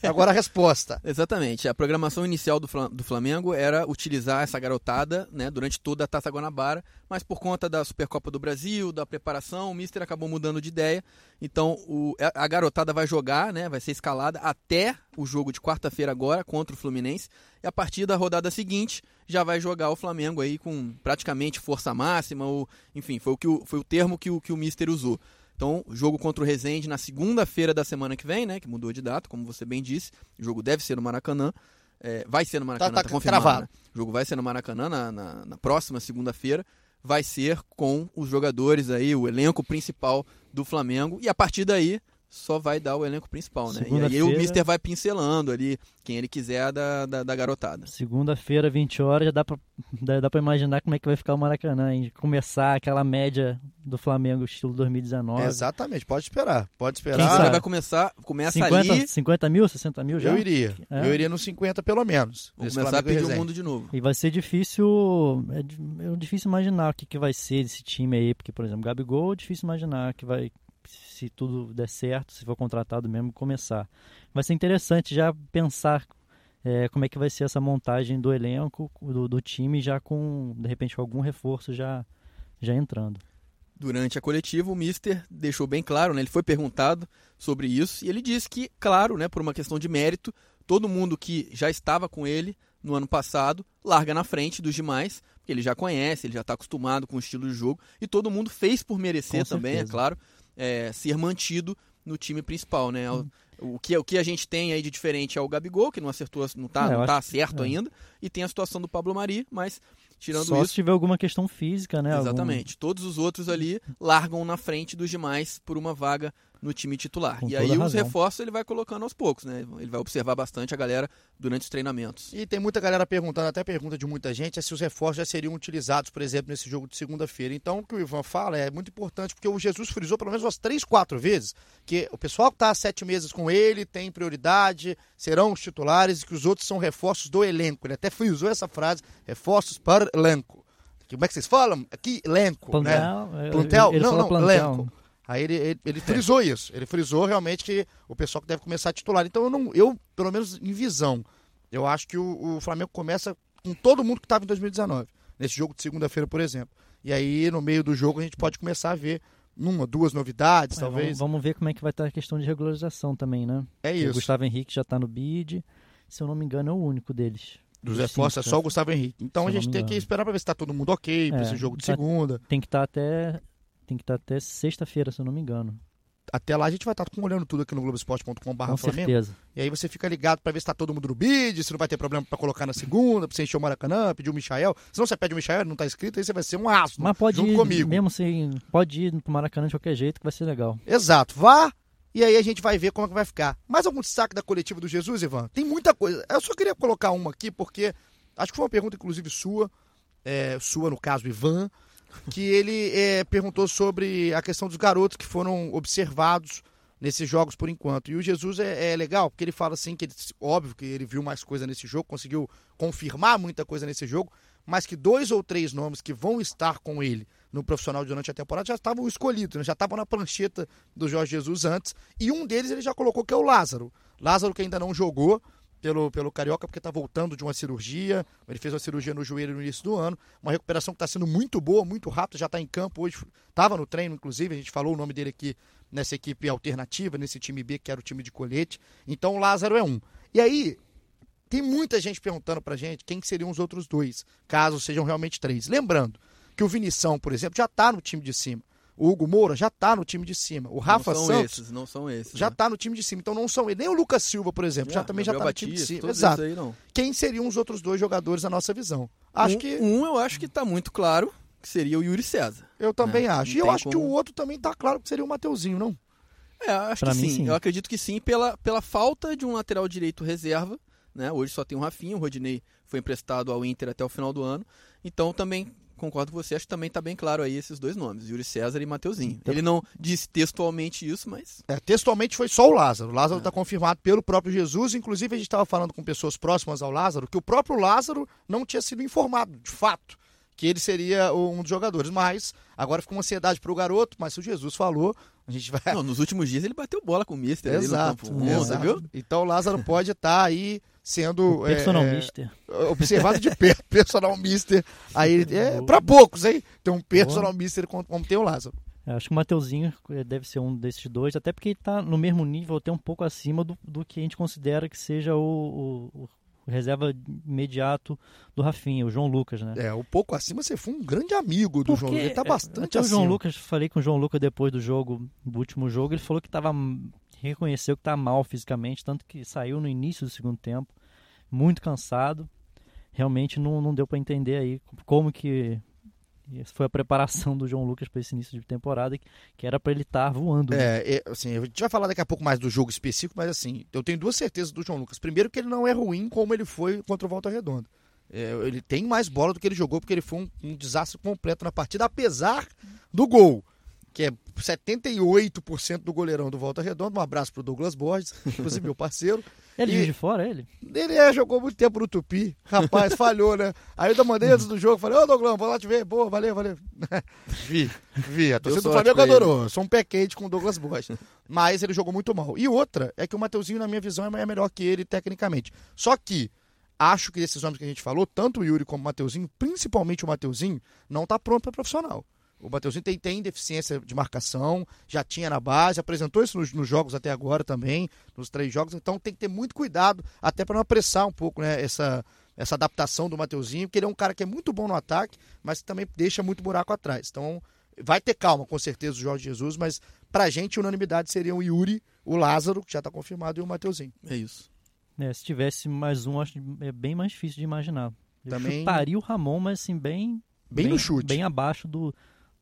agora a resposta. *laughs* Exatamente. A programação inicial do Fla- do Flamengo era utilizar essa garotada né, durante toda a Taça Guanabara, mas por conta da Supercopa do Brasil, da preparação, o Mister acabou mudando de ideia. Então o- a a garotada vai jogar, né, vai ser escalada até o jogo de quarta-feira agora contra o Fluminense. E a partir da rodada seguinte já vai jogar o Flamengo aí com praticamente força máxima, ou, enfim, foi o, que o, foi o termo que o, que o Mister usou. Então, jogo contra o Resende na segunda-feira da semana que vem, né? Que mudou de data, como você bem disse. O jogo deve ser no Maracanã. É, vai ser no Maracanã, Tá- tá, tá confirmado. né? O jogo vai ser no Maracanã na, na- na próxima segunda-feira. Vai ser com os jogadores aí, o elenco principal do Flamengo. E a partir daí, só vai dar o elenco principal, né? E aí o Mister vai pincelando ali quem ele quiser da, da, da garotada. Segunda-feira, 20 horas, já dá pra, *laughs* dá, dá pra imaginar como é que vai ficar o Maracanã, hein? Começar aquela média do Flamengo, estilo 2019. Exatamente, pode esperar. Pode Quem esperar. sabe sabe? vai começar, começa 50, ali, 50 mil, 60 mil já? Eu iria. É. Eu iria nos 50 pelo menos. vou começar a Flamengo e pedir o mundo de novo. E vai ser difícil. É, é difícil imaginar o que, que vai ser desse time aí, porque, por exemplo, Gabigol é difícil imaginar que vai, se tudo der certo, se for contratado mesmo, começar. Vai ser interessante já pensar é, como é que vai ser essa montagem do elenco, do, do time, já com, de repente, com algum reforço já, já entrando. Durante a coletiva, o Mister deixou bem claro, né? Ele foi perguntado sobre isso e ele disse que, claro, né, por uma questão de mérito, todo mundo que já estava com ele no ano passado larga na frente dos demais, porque ele já conhece, ele já está acostumado com o estilo de jogo e todo mundo fez por merecer Com também, é certeza. claro, é, ser mantido no time principal, né? Hum. O, o que, o que a gente tem aí de diferente é o Gabigol, que não acertou, não tá, É, não tá certo é. ainda, e tem a situação do Pablo Mari, mas tirando Só isso, se tiver alguma questão física, né? algum- Exatamente. Todos os outros ali largam na frente dos demais por uma vaga no time titular. Com e aí os reforços ele vai colocando aos poucos, né? Ele vai observar bastante a galera durante os treinamentos. E tem muita galera perguntando, até pergunta de muita gente, é se os reforços já seriam utilizados, por exemplo, nesse jogo de segunda-feira. Então, o que o Ivan fala é muito importante, porque o Jesus frisou pelo menos umas três, quatro vezes que o pessoal que está há sete meses com ele tem prioridade, serão os titulares e que os outros são reforços do elenco. Ele até frisou essa frase, reforços para elenco. Como é que vocês falam? Aqui, elenco, né? Plantel, é, Plantel? ele não, não, plantel. elenco. Aí ele, ele, ele frisou isso. Ele frisou realmente que o pessoal que deve começar a titular. Então eu não, eu, pelo menos em visão, eu acho que o, o Flamengo começa com todo mundo que estava em 2019. Nesse jogo de segunda-feira, por exemplo. E aí, no meio do jogo, a gente pode começar a ver uma, duas novidades, É, talvez. Vamos, ver como é que vai estar a questão de regularização também, né? É Porque O isso. Gustavo Henrique já está no bid. Se eu não me engano, é o único deles. Dos reforços é só né? o Gustavo Henrique. Então a gente tem que esperar para ver se está todo mundo ok para É, esse jogo de tá- segunda. Tem que estar até. Tem que estar até sexta-feira, se eu não me engano. Até lá a gente vai estar olhando tudo aqui no Globoesporte.com.br Com Flamengo. certeza. E aí você fica ligado pra ver se tá todo mundo no bid, se não vai ter problema pra colocar na segunda, pra você encher o Maracanã, pedir o Michael. Se não você pede o Michael, não tá escrito, aí você vai ser um aço. Mas pode junto ir, comigo. mesmo sem. Pode ir pro Maracanã de qualquer jeito, que vai ser legal. Exato. Vá e aí a gente vai ver como é que vai ficar. Mais algum destaque da coletiva do Jesus, Ivan? Tem muita coisa. Eu só queria colocar uma aqui, porque acho que foi uma pergunta, inclusive, sua, é, sua, no caso, Ivan, que ele é, perguntou sobre a questão dos garotos que foram observados nesses jogos por enquanto. E o Jesus é, é legal, porque ele fala assim que ele, óbvio que ele viu mais coisa nesse jogo, conseguiu confirmar muita coisa nesse jogo, mas que dois ou três nomes que vão estar com ele no profissional durante a temporada já estavam escolhidos, né? já estavam na prancheta do Jorge Jesus antes, e um deles ele já colocou que é o Lázaro. Lázaro que ainda não jogou pelo, pelo Carioca porque está voltando de uma cirurgia, ele fez uma cirurgia no joelho no início do ano, uma recuperação que está sendo muito boa, muito rápida, já está em campo hoje, estava no treino inclusive, a gente falou o nome dele aqui nessa equipe alternativa, nesse time B que era o time de colete, então o Lázaro é um. E aí, tem muita gente perguntando pra gente quem que seriam os outros dois, caso sejam realmente três. Lembrando que o Vinição, por exemplo, já tá no time de cima. O Hugo Moura já tá no time de cima. O Rafa não são Santos esses, não são esses. já né? tá no time de cima. Então não são ele. Nem o Lucas Silva, por exemplo, já É, também já tá no time de Batista, cima. Exato. esses aí não. Quem seriam os outros dois jogadores na nossa visão? Acho um, que um eu acho que tá muito claro que seria o Yuri César. eu também É, acho. E não eu tem acho que como- o outro também tá claro que seria o Mateuzinho, não? É, acho Pra que mim, sim. sim. Eu acredito que sim, pela, pela falta de um lateral direito reserva. Né? Hoje só tem o Rafinha, o Rodinei foi emprestado ao Inter até o final do ano. Então também concordo com você, acho que também está bem claro aí esses dois nomes, Yuri César e Mateuzinho. Então- Ele não disse textualmente isso, mas É, textualmente foi só o Lázaro. O Lázaro É. está confirmado pelo próprio Jesus. Inclusive, a gente estava falando com pessoas próximas ao Lázaro que o próprio Lázaro não tinha sido informado, de fato, que ele seria um dos jogadores. Mas agora ficou uma ansiedade para o garoto. Mas se o Jesus falou, a gente vai. não, nos últimos dias ele bateu bola com o Mister ali no Exato, campo 11, exato. viu? Então o Lázaro pode estar aí sendo O personal é, mister. observado de perto, *laughs* personal mister. Aí é para poucos, hein? Tem um personal mister como, tem o Lázaro. Eu É, acho que o Mateuzinho eh, deve ser um desses dois, até porque ele está no mesmo nível, até um pouco acima do, do que a gente considera que seja o, o- o reserva imediato do Rafinha, o João Lucas, né? É, um pouco acima você foi um grande amigo do João Lucas. Ele tá é, bastante até o João acima. Lucas, falei com o João Lucas depois do jogo, do último jogo, ele falou que estava reconheceu que tá mal fisicamente, tanto que saiu no início do segundo tempo, muito cansado. Realmente não, não deu para entender aí como que foi a preparação do João Lucas para esse início de temporada, que, era para ele estar voando. né? É, assim, a gente vai falar daqui a pouco mais do jogo específico, mas assim, eu tenho duas certezas do João Lucas. Primeiro que ele não é ruim como ele foi contra o Volta Redonda. É, ele tem mais bola do que ele jogou, porque ele foi um, um desastre completo na partida, apesar do gol, que é 78% do goleirão do Volta Redonda. Um abraço pro Douglas Borges, inclusive meu parceiro. *laughs* Ele E- vive de fora, ele? Ele é, jogou muito tempo no Tupi. Rapaz, *laughs* falhou, né? Aí eu ainda mandei antes do jogo, falei, ô Douglas, vou lá te ver. Boa, valeu, valeu. *laughs* vi, vi. A torcida do Flamengo adorou. Eu Sou um pé quente com o Douglas Borges. Mas ele jogou muito mal. E outra é que o Mateuzinho, na minha visão, é melhor que ele tecnicamente. Só que acho que desses nomes que a gente falou, tanto o Yuri como o Mateuzinho, principalmente o Mateuzinho, não tá pronto para profissional. O Mateuzinho tem, tem deficiência de marcação, já tinha na base, apresentou isso nos, nos jogos até agora também, nos três jogos, então tem que ter muito cuidado, até para não apressar um pouco né, essa, essa adaptação do Mateuzinho, porque ele é um cara que é muito bom no ataque, mas que também deixa muito buraco atrás. Então vai ter calma, com certeza, o Jorge Jesus, mas pra gente, unanimidade seria o Yuri, o Lázaro, que já tá confirmado, e o Mateuzinho. É isso. É, se tivesse mais um, acho que é bem mais difícil de imaginar. Eu Também- chutaria o Ramon, mas assim, bem. Bem no chute. Bem abaixo do.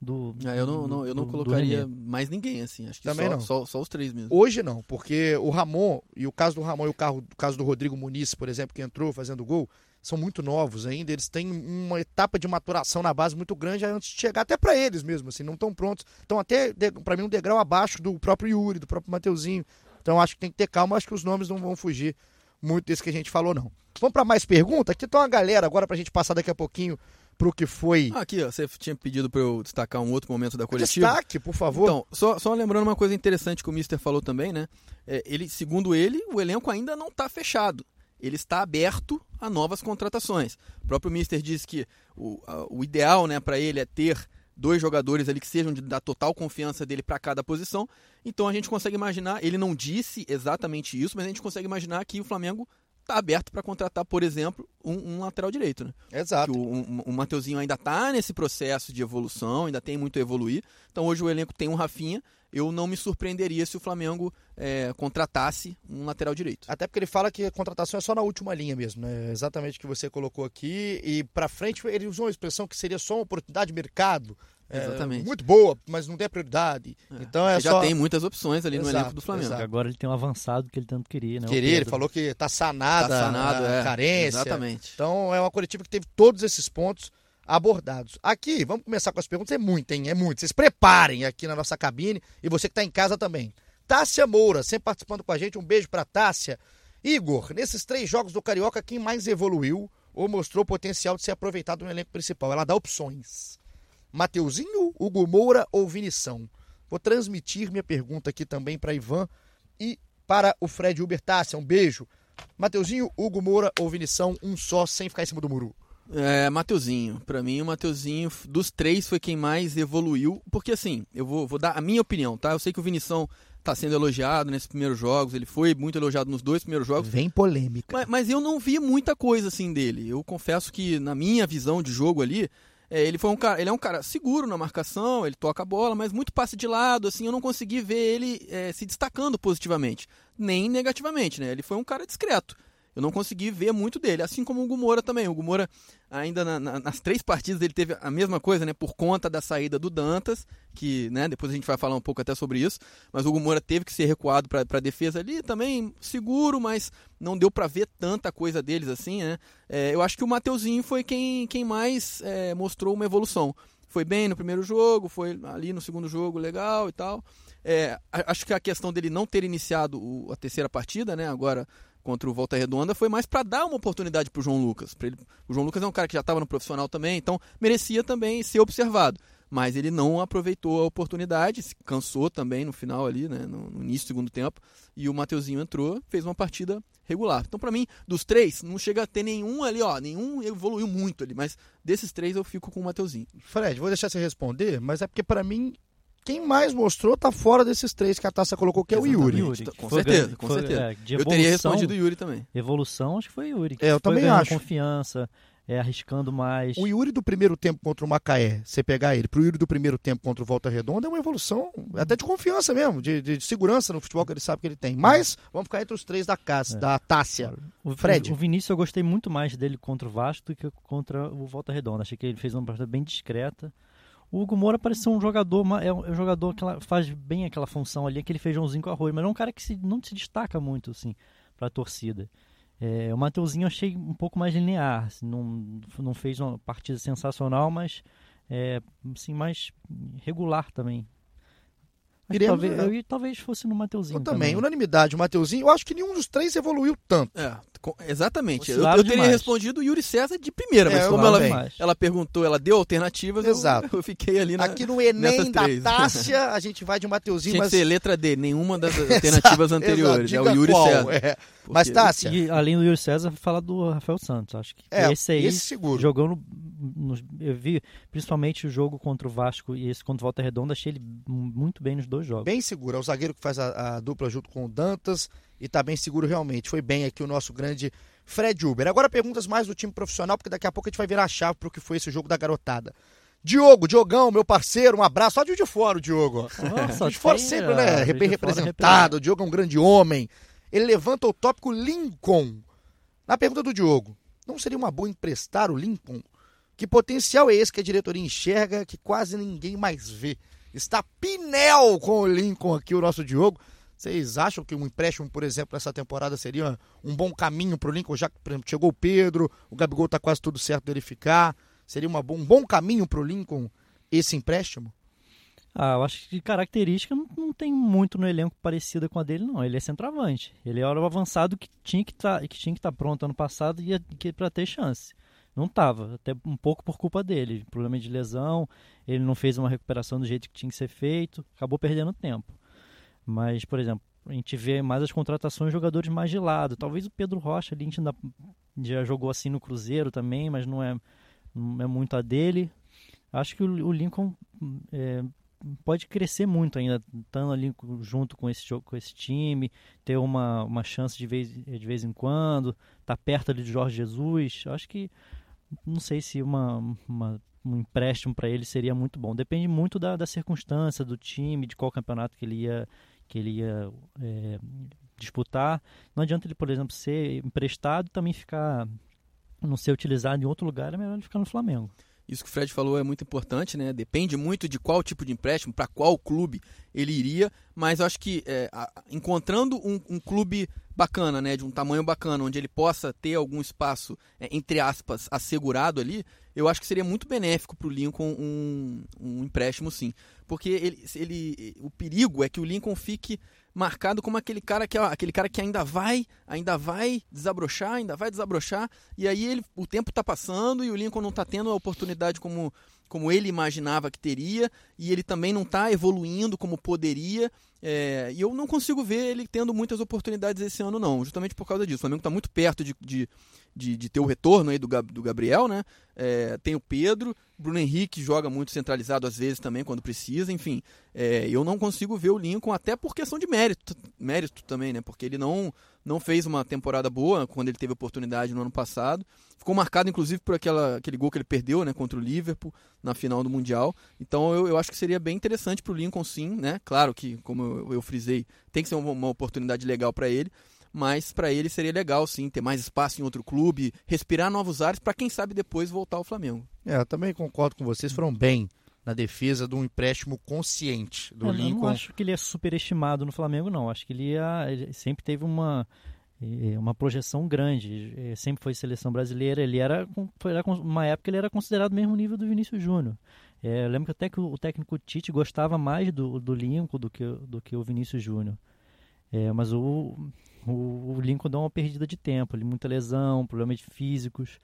Do Ah, eu não, não- eu não do- do colocaria René. mais ninguém, assim. Acho que Também só, não. Só, só os três mesmo. Hoje não, porque o Ramon, e o caso do Ramon e o, carro, o caso do Rodrigo Muniz, por exemplo, que entrou fazendo gol, são muito novos ainda, eles têm uma etapa de maturação na base muito grande antes de chegar até pra eles mesmo, assim, não estão prontos. Então até pra mim um degrau abaixo do próprio Yuri, do próprio Mateuzinho. Então acho que tem que ter calma, acho que os nomes não vão fugir muito desse que a gente falou não. Vamos pra mais pergunta? Aqui tá uma galera agora pra gente passar daqui a pouquinho pro que foi Ah, aqui, ó, você tinha pedido pra eu destacar um outro momento da coletiva. destaque, por favor. Então, só, só lembrando uma coisa interessante que o Mister falou também, né? É, ele, segundo ele, o elenco ainda não está fechado. Ele está aberto a novas contratações. O próprio Mister disse que o, a- o ideal né, para ele é ter dois jogadores ali que sejam de, da total confiança dele para cada posição. Então a gente consegue imaginar, ele não disse exatamente isso, mas a gente consegue imaginar que o Flamengo está aberto para contratar, por exemplo, um, um lateral direito, né? Exato. que o, um- o Mateuzinho ainda está nesse processo de evolução, ainda tem muito a evoluir. Então hoje o elenco tem um Rafinha. Eu não me surpreenderia se o Flamengo é, contratasse um lateral direito. Até porque ele fala que a contratação é só na última linha mesmo, né? Exatamente o que você colocou aqui. E pra frente ele usou uma expressão que seria só uma oportunidade de mercado. É, Exatamente. muito boa, mas não tem prioridade. Então é já só. tem muitas opções ali no Exato, elenco do Flamengo. exato. Agora ele tem um avançado que ele tanto queria, né? o Querer, ele falou que tá Tá sanada sanado, a é. carência. Exatamente. Então é uma coletiva que teve todos esses pontos abordados. Aqui, vamos começar com as perguntas. É muito, hein? É muito. Vocês preparem aqui na nossa cabine e você que está em casa também. Tássia Moura, sempre participando com a gente. Um beijo para Tássia. Igor, nesses três jogos do Carioca, quem mais evoluiu ou mostrou potencial de ser aproveitado no elenco principal? Ela dá opções. Mateuzinho, Hugo Moura ou Vinição? Vou transmitir minha pergunta aqui também para Ivan e para o Fred Uber Tássia. Um beijo. Mateuzinho, Hugo Moura ou Vinição, um só, sem ficar em cima do muru. É, Mateuzinho. Pra mim, o Mateuzinho, dos três, foi quem mais evoluiu. Porque, assim, eu vou, vou dar a minha opinião, tá? Eu sei que o Vinição tá sendo elogiado nesses primeiros jogos. Ele foi muito elogiado nos dois primeiros jogos. Vem polêmica. Mas, mas eu não vi muita coisa assim dele. Eu confesso que na minha visão de jogo ali, é, ele foi um cara, ele é um cara seguro na marcação, ele toca a bola, mas muito passe de lado, assim, eu não consegui ver ele é, se destacando positivamente, nem negativamente, né? Ele foi um cara discreto. Eu não consegui ver muito dele, assim como o Gumora também. O Gumora, ainda na, na, nas três partidas, ele teve a mesma coisa, né? Por conta da saída do Dantas, que né, depois a gente vai falar um pouco até sobre isso. Mas o Gumora teve que ser recuado para a defesa ali, também seguro, mas não deu para ver tanta coisa deles assim, né? É, eu acho que o Mateuzinho foi quem, quem mais é, mostrou uma evolução. Foi bem no primeiro jogo, foi ali no segundo jogo legal e tal. É, acho que a questão dele não ter iniciado o, a terceira partida, né? Agora contra o Volta Redonda foi mais para dar uma oportunidade para o João Lucas. Ele, o João Lucas é um cara que já estava no profissional também, então merecia também ser observado. Mas ele não aproveitou a oportunidade, se cansou também no final ali, né, no, no início do segundo tempo, e o Mateuzinho entrou, fez uma partida regular. Então, para mim, dos três, não chega a ter nenhum ali, ó, nenhum evoluiu muito ali, mas desses três eu fico com o Mateuzinho. Fred, vou deixar você responder, mas é porque para mim quem mais mostrou tá fora desses três que a taça colocou, que é o Yuri. Yuri com foi, certeza, com foi, certeza. É, evolução, eu teria respondido o Yuri também. Evolução, acho que foi o Yuri. É, eu também acho. confiança, é, arriscando mais. O Yuri do primeiro tempo contra o Macaé, você pegar ele, pro Yuri do primeiro tempo contra o Volta Redonda, é uma evolução até de confiança mesmo, de, de, de segurança no futebol que ele sabe que ele tem. Mas vamos ficar entre os três da casa, é. da Tássia. O, Fred. O Vinícius eu gostei muito mais dele contra o Vasco do que contra o Volta Redonda. Achei que ele fez uma partida bem discreta. O Hugo Moura parece ser um jogador, é um jogador que faz bem aquela função ali, aquele feijãozinho com arroz, mas é um cara que se, não se destaca muito, assim, para a torcida. É, o Mateuzinho eu achei um pouco mais linear, assim, não, não fez uma partida sensacional, mas é, assim, mais regular também. Iremos, talvez, eu, talvez fosse no Mateuzinho. Eu também, também. unanimidade, o Mateuzinho. Eu acho que nenhum dos três evoluiu tanto. É, exatamente. Eu, eu, teria respondido o Yuri César de primeira, mas é, como ela, ela perguntou, ela deu alternativas, Exato. Eu, *laughs* eu fiquei ali na Aqui no Enem da *laughs* Tássia, a gente vai de Mateuzinho. Tinha mas... que ser letra D, nenhuma das *laughs* alternativas anteriores. Exato, é o Yuri qual, César. É. Porque... Mas Tássia. E, além do Yuri César, falar do Rafael Santos. Acho que é, esse aí esse seguro. jogou no, no, Eu vi principalmente o jogo contra o Vasco e esse contra o Volta Redonda, achei ele muito bem nos dois jogos. Bem seguro. É o zagueiro que faz a, a dupla junto com o Dantas e tá bem seguro realmente. Foi bem aqui o nosso grande Fred Uber. Agora perguntas mais do time profissional, porque daqui a pouco a gente vai virar a chave para o que foi esse jogo da garotada. Diogo, Diogão, meu parceiro, um abraço. Só de de fora o Diogo. Nossa, *laughs* de fora sempre, né? Bem representado. O Diogo é um grande homem ele levanta o tópico Lincoln. Na pergunta do Diogo, não seria uma boa emprestar o Lincoln? Que potencial é esse que a diretoria enxerga que quase ninguém mais vê? Está Pinel com o Lincoln aqui, o nosso Diogo. Vocês acham que um empréstimo, por exemplo, nessa temporada seria um bom caminho para o Lincoln? Já que, por exemplo, chegou o Pedro, o Gabigol está quase tudo certo dele ficar. Seria uma, um bom caminho para o Lincoln esse empréstimo? Ah, eu acho que de característica não, não, tem muito no elenco parecida com a dele, não. Ele é centroavante. Ele era o avançado que tinha que tá, estar tá pronto ano passado e para ter chance. Não estava, até um pouco por culpa dele. Problema de lesão, ele não fez uma recuperação do jeito que tinha que ser feito, acabou perdendo tempo. Mas, por exemplo, a gente vê mais as contratações de jogadores mais de lado. Talvez o Pedro Rocha ali a gente ainda já jogou assim no Cruzeiro também, mas não é, não é muito a dele. Acho que o, o Lincoln é, pode crescer muito ainda, estando ali junto com esse, com esse time, ter uma, uma chance de vez, de vez em quando, estar tá perto ali de Jorge Jesus. Acho que não sei se uma, uma um empréstimo para ele seria muito bom. Depende muito da, da circunstância, do time, de qual campeonato que ele ia, que ele ia é, disputar. Não adianta ele, por exemplo, ser emprestado e também ficar não ser utilizado em outro lugar, é melhor ele ficar no Flamengo. Isso que o Fred falou é muito importante, né? Depende muito de qual tipo de empréstimo, para qual clube ele iria, mas eu acho que é, encontrando um, um, clube bacana, né, de um tamanho bacana, onde ele possa ter algum espaço, é, entre aspas, assegurado ali, eu acho que seria muito benéfico para o Lincoln um, um empréstimo, sim. Porque ele, ele, o perigo é que o Lincoln fique marcado como aquele cara que aquele cara que ainda vai, ainda vai desabrochar, ainda vai desabrochar, e aí ele, o tempo está passando e o Lincoln não está tendo a oportunidade como, como ele imaginava que teria, e ele também não está evoluindo como poderia. É, e eu não consigo ver ele tendo muitas oportunidades esse ano, não, justamente por causa disso. O Flamengo está muito perto de, de, de, de, ter o retorno aí do, do Gabriel, né? É, tem o Pedro, Bruno Henrique joga muito centralizado às vezes também quando precisa, enfim. É, eu não consigo ver o Lincoln até por questão de mérito, mérito também, né? Porque ele não, não fez uma temporada boa quando ele teve oportunidade no ano passado. Ficou marcado, inclusive, por aquela, aquele gol que ele perdeu né, contra o Liverpool na final do Mundial. Então eu, eu acho que seria bem interessante para o Lincoln, sim, né? Claro que, como eu, eu frisei, tem que ser uma, uma oportunidade legal para ele mas para ele seria legal sim ter mais espaço em outro clube, respirar novos ares para quem sabe depois voltar ao Flamengo. É, eu também concordo com vocês, foram bem na defesa de um empréstimo consciente do É, Lincoln. Eu não acho que ele é superestimado no Flamengo, não. Acho que ele, ia, ele sempre teve uma, eh, uma projeção grande. Eh, Sempre foi seleção brasileira. Ele era, foi era, uma época ele era considerado mesmo nível do Vinícius Júnior. É, eu lembro que até que o, o técnico Tite gostava mais do, do Lincoln do que, do que o Vinícius Júnior. É, mas o, o, o Lincoln deu uma perdida de tempo. Ele, muita lesão, problemas físicos.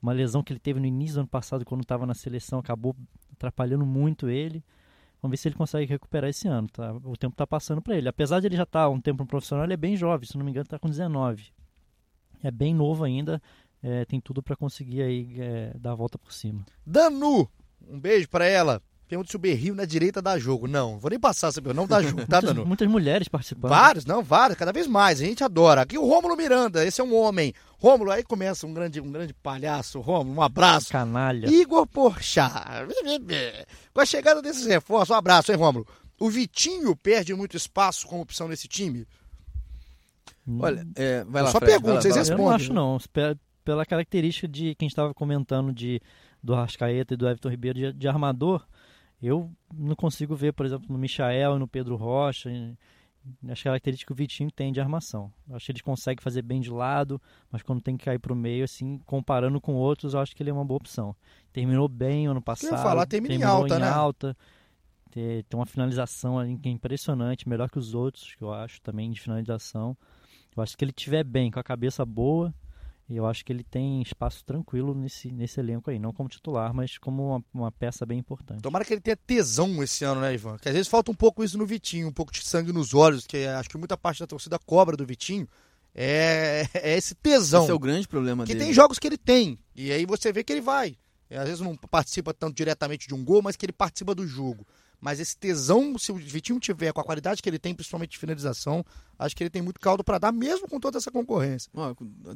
Uma lesão que ele teve no início do ano passado, quando estava na seleção, acabou atrapalhando muito ele. Vamos ver se ele consegue recuperar esse ano. Tá? O tempo está passando para ele. Apesar de ele já estar um tempo no profissional, ele é bem jovem. Se não me engano, está com 19. É bem novo ainda. É, tem tudo para conseguir aí é, dar a volta por cima. Danu, um beijo para ela. Pergunta se o Berrio na direita dá jogo. Não, vou nem passar essa pergunta. Não dá *laughs* jogo, tá, muitas, Danu? muitas mulheres participando. Vários, não, vários, cada vez mais. A gente adora. Aqui o Rômulo Miranda, esse é um homem. Rômulo, aí começa um grande, um grande palhaço. Rômulo, um abraço. Canalha. Igor Porchat. Com a chegada desses reforços, um abraço, hein, Rômulo? O Vitinho perde muito espaço como opção nesse time? Olha, é, vai Eu lá, só Fred, pergunto, vai lá, vocês lá. Eu não respondem, acho não. Pe- Pela característica de quem estava comentando de do Arrascaeta e do Everton Ribeiro de, de armador, eu não consigo ver, por exemplo, no Michael e no Pedro Rocha, as características que o Vitinho tem de armação. Eu acho que ele consegue fazer bem de lado, mas quando tem que cair para o meio, assim, comparando com outros, eu acho que ele é uma boa opção. Terminou bem ano passado. falar, termina em terminou alta, né? alta. Tem, tem uma finalização ali que é impressionante, melhor que os outros, que eu acho também de finalização. Eu acho que ele tiver bem, com a cabeça boa, e eu acho que ele tem espaço tranquilo nesse, nesse elenco aí, não como titular, mas como uma, uma peça bem importante. Tomara que ele tenha tesão esse ano, né, Ivan? Que às vezes falta um pouco isso no Vitinho, um pouco de sangue nos olhos, que acho que muita parte da torcida cobra do Vitinho é, *laughs* é esse tesão. Esse é o grande problema que dele. tem jogos que ele tem, e aí você vê que ele vai. E às vezes não participa tanto diretamente de um gol, mas que ele participa do jogo. Mas esse tesão, se o Vitinho tiver com a qualidade que ele tem, principalmente de finalização, acho que ele tem muito caldo para dar, mesmo com toda essa concorrência.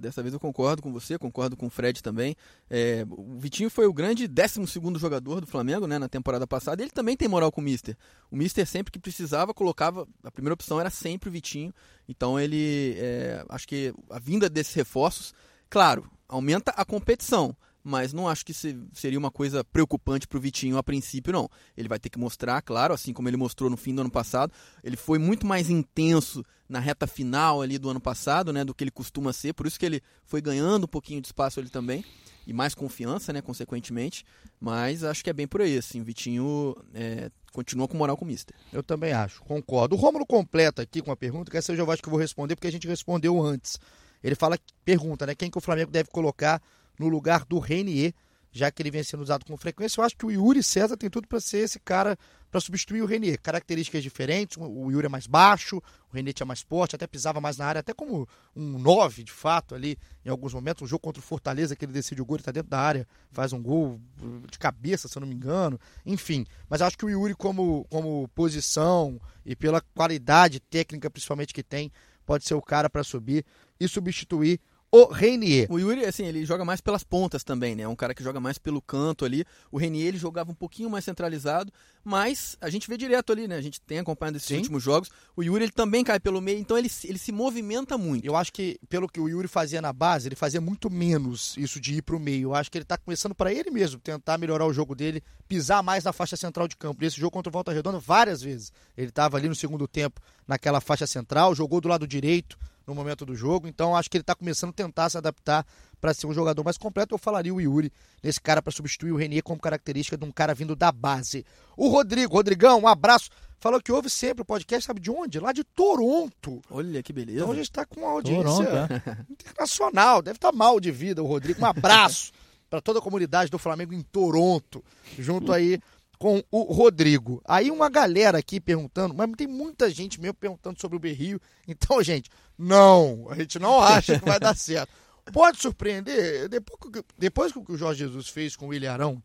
Dessa vez eu concordo com você, concordo com o Fred também. É, o Vitinho foi o grande 12 jogador do Flamengo né, na temporada passada. Ele também tem moral com o Mister. O Mister, sempre que precisava, colocava. A primeira opção era sempre o Vitinho. Então ele. é, acho que a vinda desses reforços, claro, aumenta a competição. Mas não acho que se- seria uma coisa preocupante para o Vitinho a princípio, não. Ele vai ter que mostrar, claro, assim como ele mostrou no fim do ano passado. Ele foi muito mais intenso na reta final ali do ano passado, né, do que ele costuma ser. Por isso que ele foi ganhando um pouquinho de espaço ali também e mais confiança, né, consequentemente. Mas acho que é bem por aí, assim. O Vitinho é, continua com moral com o Mister. Eu também acho, concordo. O Rômulo completa aqui com uma pergunta, que essa eu já acho que eu vou responder, porque a gente respondeu antes. Ele fala, pergunta, né, quem que o Flamengo deve colocar no lugar do Renier, já que ele vem sendo usado com frequência. Eu acho que o Yuri César tem tudo para ser esse cara para substituir o Renier. Características diferentes, o Yuri é mais baixo, o Renier tinha mais porte, até pisava mais na área, até como um 9 de fato ali em alguns momentos. Um jogo contra o Fortaleza que ele decide o gol, ele está dentro da área, faz um gol de cabeça, se eu não me engano. Enfim, mas acho que o Yuri como, como posição e pela qualidade técnica principalmente que tem, pode ser o cara para subir e substituir o Renier. O Yuri, assim, ele joga mais pelas pontas também, né? É um cara que joga mais pelo canto ali. O Renier, ele jogava um pouquinho mais centralizado, mas a gente vê direto ali, né? A gente tem acompanhado esses Sim. últimos jogos. O Yuri, ele também cai pelo meio, então ele, se- ele se movimenta muito. Eu acho que, pelo que o Yuri fazia na base, ele fazia muito menos isso de ir pro meio. Eu acho que ele tá começando para ele mesmo tentar melhorar o jogo dele, pisar mais na faixa central de campo. Nesse jogo contra o Volta Redonda, várias vezes. Ele tava ali no segundo tempo, naquela faixa central, jogou do lado direito no momento do jogo. Então acho que ele tá começando a tentar se adaptar para ser um jogador mais completo. Eu falaria o Yuri nesse cara para substituir o Renier como característica de um cara vindo da base. O Rodrigo, Rodrigão, um abraço. Falou que ouve sempre o podcast, sabe de onde? Lá de Toronto. Olha que beleza. Então a gente está com uma audiência Toronto, é. *laughs* internacional. Deve estar mal de vida o Rodrigo. Um abraço para toda a comunidade do Flamengo em Toronto, junto aí com o Rodrigo. Aí uma galera aqui perguntando, mas tem muita gente mesmo perguntando sobre o Berrio. Então, gente, não, a gente não acha que vai dar certo. Pode surpreender, depois que, depois que o Jorge Jesus fez com o William Arão,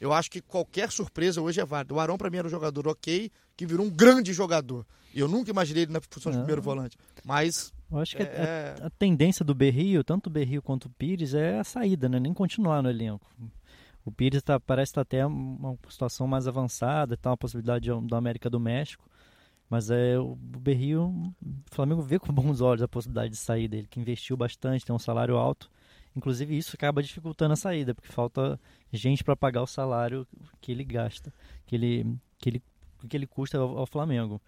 eu acho que qualquer surpresa hoje é válida. O Arão, para mim, era um jogador ok, que virou um grande jogador. E eu nunca imaginei ele na função de primeiro volante. Mas Eu acho que a- é, a, a tendência do Berrio, tanto o Berrio quanto o Pires, é a saída, né? Nem continuar no elenco. O Pires tá, parece estar até uma situação mais avançada, tá uma possibilidade de- da América do México. Mas é, o Berrio, o Flamengo vê com bons olhos a possibilidade de sair dele, que investiu bastante, tem um salário alto. Inclusive isso acaba dificultando a saída, porque falta gente para pagar o salário que ele gasta, que ele, que ele, que ele custa ao, ao Flamengo.